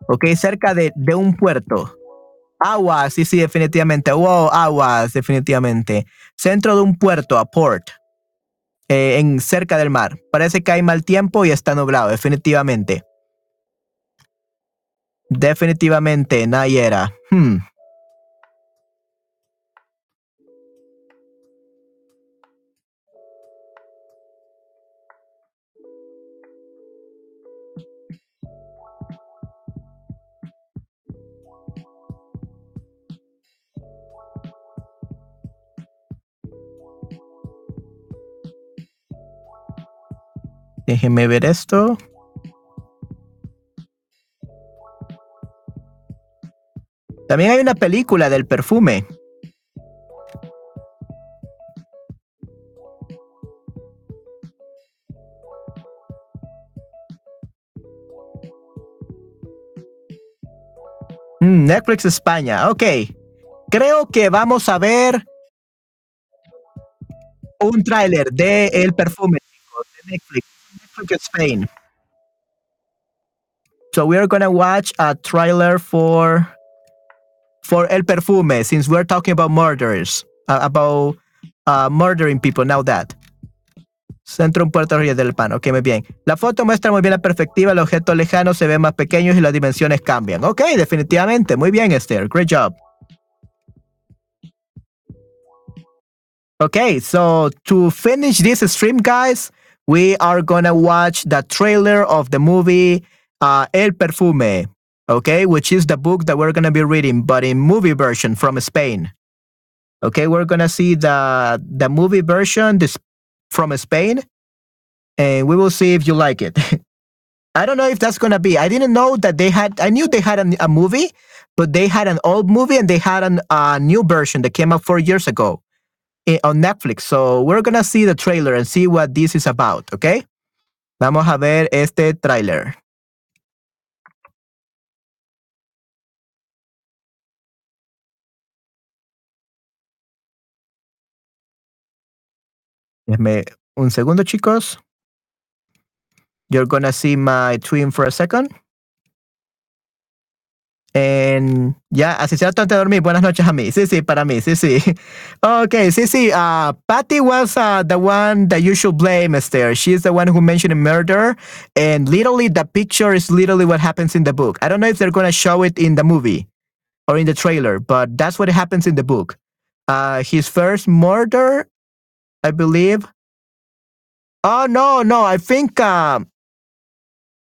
Ok, cerca de, de un puerto. Aguas, sí, sí, definitivamente. Wow, aguas, definitivamente. Centro de un puerto, a port. Eh, en cerca del mar. Parece que hay mal tiempo y está nublado, definitivamente. Definitivamente, Nayera. Hmm. Déjenme ver esto. También hay una película del perfume. Mm, Netflix España, ok. Creo que vamos a ver un tráiler de El Perfume de Netflix. Netflix Spain. So we are gonna watch a trailer for for El Perfume, since we're talking about murders, uh, about uh, murdering people. Now that. Centro Puerto Río del Pan. Ok, muy bien. La foto muestra muy bien la perspectiva, los objetos lejanos se ven más pequeños y las dimensiones cambian. Ok, definitivamente. Muy bien, Esther. Great job. Okay, so to finish this stream, guys, we are gonna watch the trailer of the movie uh, El Perfume, okay, which is the book that we're gonna be reading, but in movie version from Spain. Okay, we're gonna see the the movie version this from Spain, and we will see if you like it. *laughs* I don't know if that's gonna be. I didn't know that they had. I knew they had a, a movie, but they had an old movie and they had a uh, new version that came out four years ago on Netflix. So we're gonna see the trailer and see what this is about, okay? Vamos a ver este trailer. Déjame un segundo, chicos. You're gonna see my twin for a second. En, ya, así sea antes de dormir. Buenas noches a mí. Sí, sí, para mí. Sí, sí. *laughs* Okay, sí, sí. Uh, Patty was uh, the one that you should blame, Esther. She's the one who mentioned murder. And literally, the picture is literally what happens in the book. I don't know if they're going to show it in the movie or in the trailer, but that's what happens in the book. Uh, his first murder, I believe. Oh, no, no. I think. Uh,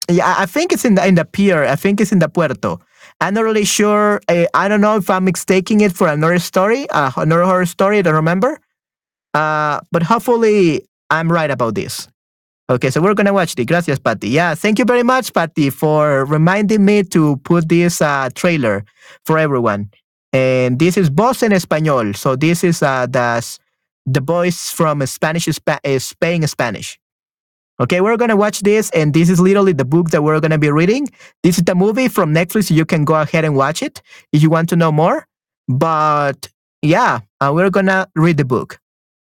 yeah, I think it's in the in the pier. I think it's in the puerto. I'm not really sure. Uh, I don't know if I'm mistaking it for another story, uh, another horror story. I don't remember. Uh, but hopefully I'm right about this. Okay, so we're gonna watch the. Gracias, Patty. Yeah, thank you very much, Patty, for reminding me to put this uh, trailer for everyone. And this is Voz en Español. So this is uh, the the voice from Spanish, is Spain, Spanish. Okay, we're gonna watch this, and this is literally the book that we're gonna be reading. This is the movie from Netflix. You can go ahead and watch it if you want to know more. But yeah, uh, we're gonna read the book.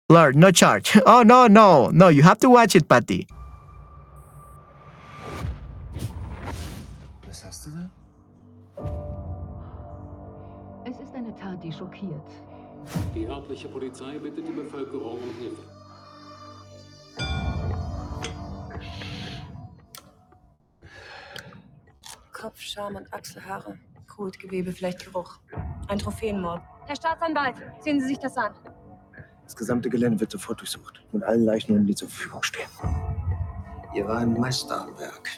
Lord, no charge. *laughs* Oh no, no, no! You have to watch it, Patty. Örtliche Polizei bittet die Bevölkerung um Hilfe. Kopf, Scham und Achselhaare. Kot, Gewebe, vielleicht Geruch. Ein Trophäenmord. Herr Staatsanwalt, sehen Sie sich das an. Das gesamte Gelände wird sofort durchsucht und allen Leichnungen, die zur Verfügung stehen. Ihr war ein Meister am Werk.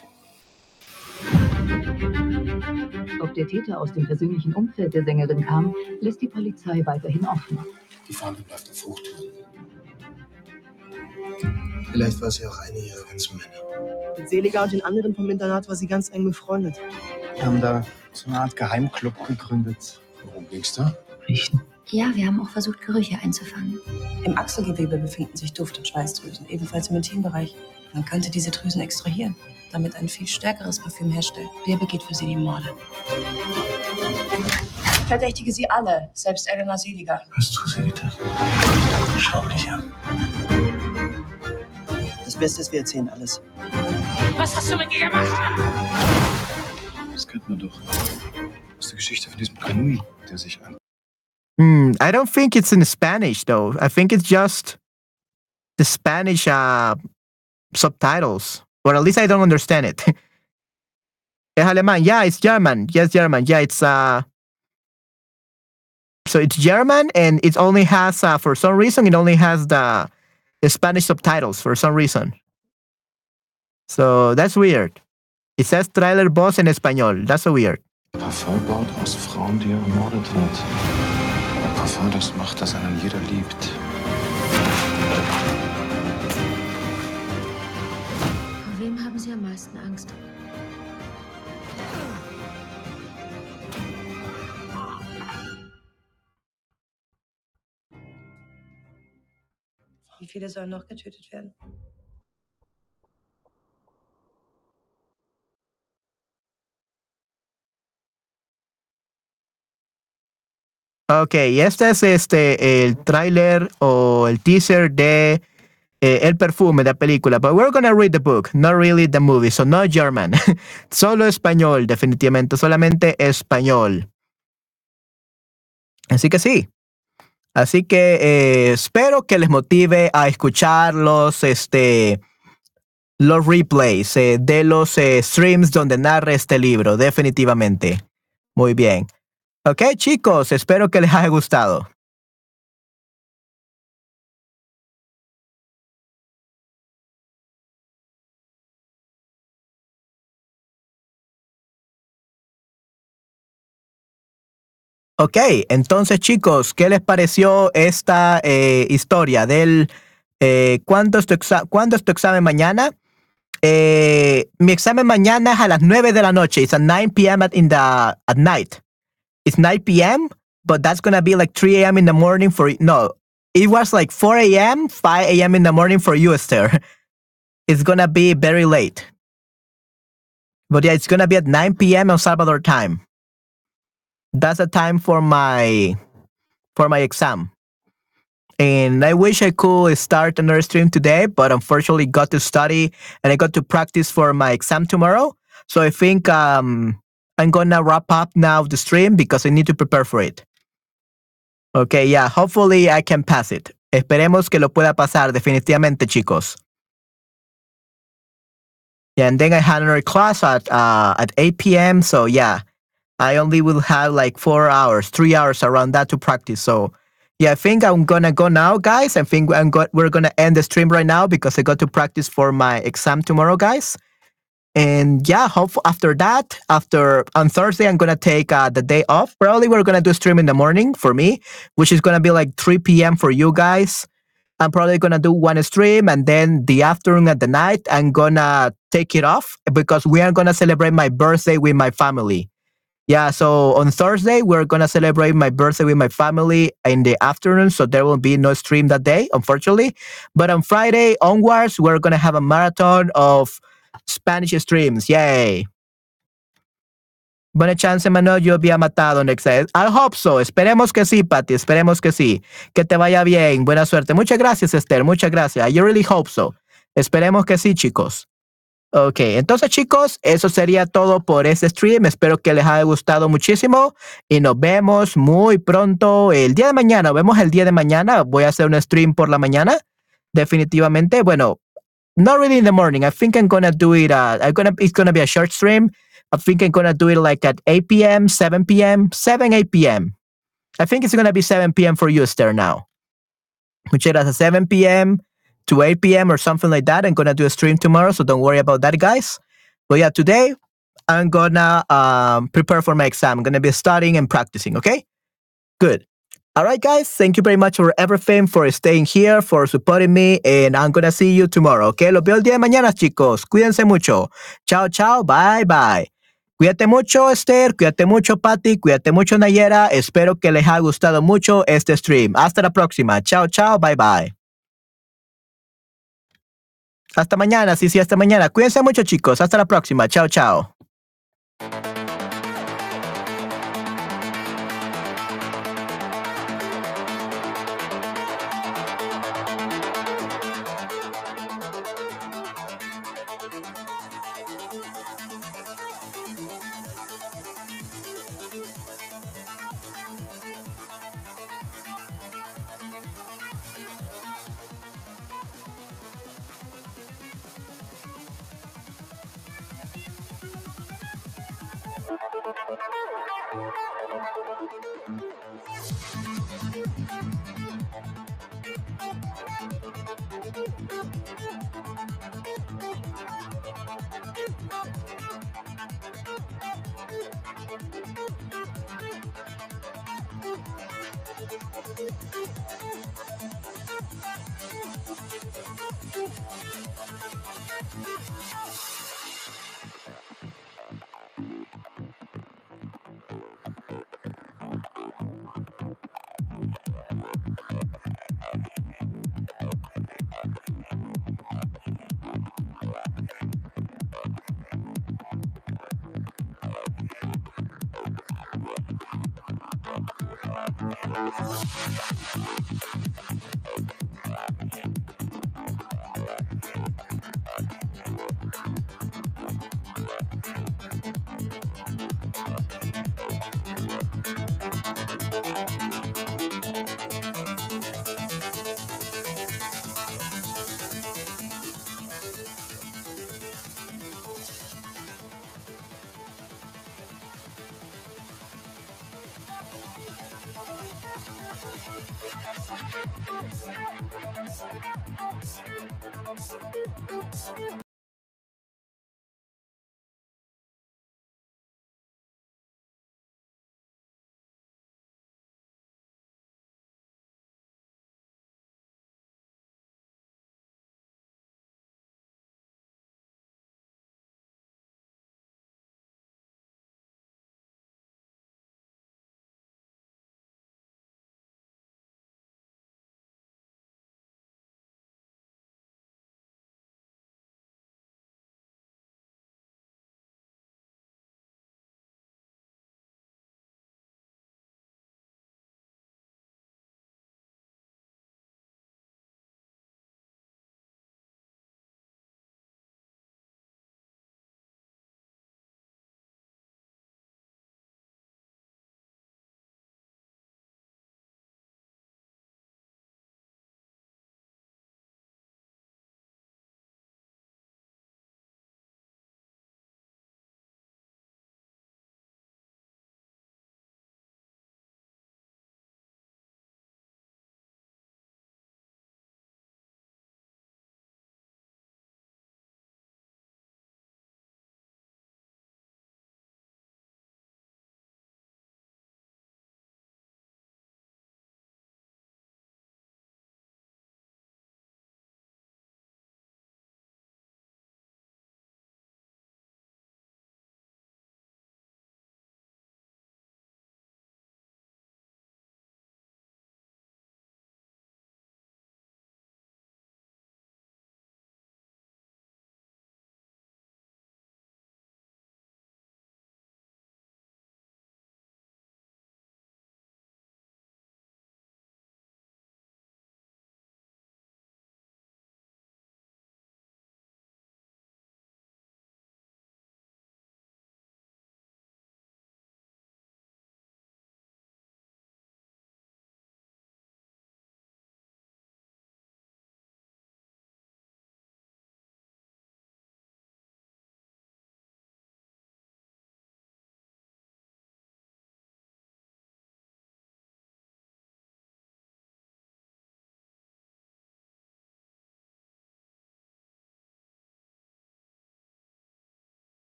Ob der Täter aus dem persönlichen Umfeld der Sängerin kam, lässt die Polizei weiterhin offen. Die Fahndung bleibt auf Hochtouren. Vielleicht war sie auch eine ihrer Männer. Mit Seliger und den anderen vom Internat war sie ganz eng befreundet. Wir haben da so eine Art Geheimclub gegründet. Worum ging's da? Riechen. Ja, wir haben auch versucht, Gerüche einzufangen. Im Achselgewebe befinden sich Duft- und Schweißdrüsen, ebenfalls im Intimbereich. Man könnte diese Drüsen extrahieren, damit ein viel stärkeres Parfüm herstellen. Wer begeht für sie die Morde? Verdächtige sie alle, selbst Elena Seliger. Was du getan? Schau dich an. Das Beste ist, wir erzählen alles. Was hast du mit ihr gemacht? Das kennt man doch. Das ist die Geschichte von diesem Kanui, der sich an. Hmm, I don't think it's in Spanish though. I think it's just the Spanish uh, subtitles, or at least I don't understand it. *laughs* es alemán. Yeah, it's German. Yes, German. Yeah, it's uh. So it's German, and it only has uh, for some reason it only has the, the Spanish subtitles for some reason. So that's weird. It says Trailer Boss in español. That's so weird. Parfum baut aus Frauen, die er ermordet hat. Ein Parfum, das macht, dass einen jeder liebt. Wie viele sollen noch getötet? Ok, este es este el tráiler o el teaser de eh, El perfume de la película. But we're gonna read the book, not really the movie, so no German. *laughs* Solo español, definitivamente, solamente español. Así que sí. Así que eh, espero que les motive a escuchar los, este, los replays eh, de los eh, streams donde narra este libro, definitivamente. Muy bien. Ok, chicos, espero que les haya gustado. Ok, entonces chicos, ¿qué les pareció esta eh, historia del eh, ¿cuándo, es tu cuándo es tu examen mañana? Eh, mi examen mañana es a las 9 de la noche. It's at 9 p.m. At, in the, at night. It's 9 p.m., but that's gonna be like 3 a.m. in the morning for no. It was like 4 a.m., 5 a.m. in the morning for you, Esther. *laughs* It's gonna be very late. But yeah, it's gonna be at 9 p.m. El Salvador time. That's the time for my for my exam. And I wish I could start another stream today, but unfortunately got to study and I got to practice for my exam tomorrow. So I think um I'm gonna wrap up now the stream because I need to prepare for it. Okay, yeah, hopefully I can pass it. Esperemos que lo pueda pasar definitivamente, chicos. Yeah, and then I had another class at uh, at 8 p.m. So yeah, I only will have like four hours, three hours around that to practice. So yeah, I think I'm gonna go now, guys. I think I'm go- we're gonna end the stream right now because I got to practice for my exam tomorrow, guys. And yeah, hope after that, after on Thursday, I'm gonna take uh, the day off. Probably we're gonna do stream in the morning for me, which is gonna be like 3 p.m. for you guys. I'm probably gonna do one stream and then the afternoon and the night, I'm gonna take it off because we are gonna celebrate my birthday with my family. Yeah, so on Thursday, we're gonna celebrate my birthday with my family in the afternoon, so there will be no stream that day, unfortunately. But on Friday onwards, we're gonna have a marathon of Spanish streams. Yay! Buena chance, Manuel, yo había matado next I hope so. Esperemos que sí, Patty. Esperemos que sí. Que te vaya bien. Buena suerte. Muchas gracias, Esther. Muchas gracias. I really hope so. Esperemos que sí, chicos. Ok, entonces chicos, eso sería todo por este stream. Espero que les haya gustado muchísimo y nos vemos muy pronto el día de mañana. Vemos el día de mañana. Voy a hacer un stream por la mañana. Definitivamente. Bueno, not really in the morning. I think I'm gonna do it. Uh, I'm gonna. It's gonna be a short stream. I think I'm gonna do it like at 8 p.m., 7 p.m., 7, 8 p.m. I think it's gonna be 7 p.m. for you, Esther, now. Muchas gracias. 7 p.m. to 8 p.m. or something like that. I'm gonna do a stream tomorrow, so don't worry about that, guys. But yeah, today I'm gonna um, prepare for my exam. I'm gonna be studying and practicing. Okay, good. All right, guys. Thank you very much for everything, for staying here, for supporting me, and I'm gonna see you tomorrow. Okay, los veo el día de mañana, chicos. Cuídense mucho. Chao, chao. Bye, bye. Cuídate mucho, Esther. Cuídate mucho, Patty. Cuídate mucho, Nayera. Espero que les haya gustado mucho este stream. Hasta la próxima. Chao, chao. Bye, bye. Hasta mañana. Sí, sí, hasta mañana. Cuídense mucho, chicos. Hasta la próxima. Chao, chao.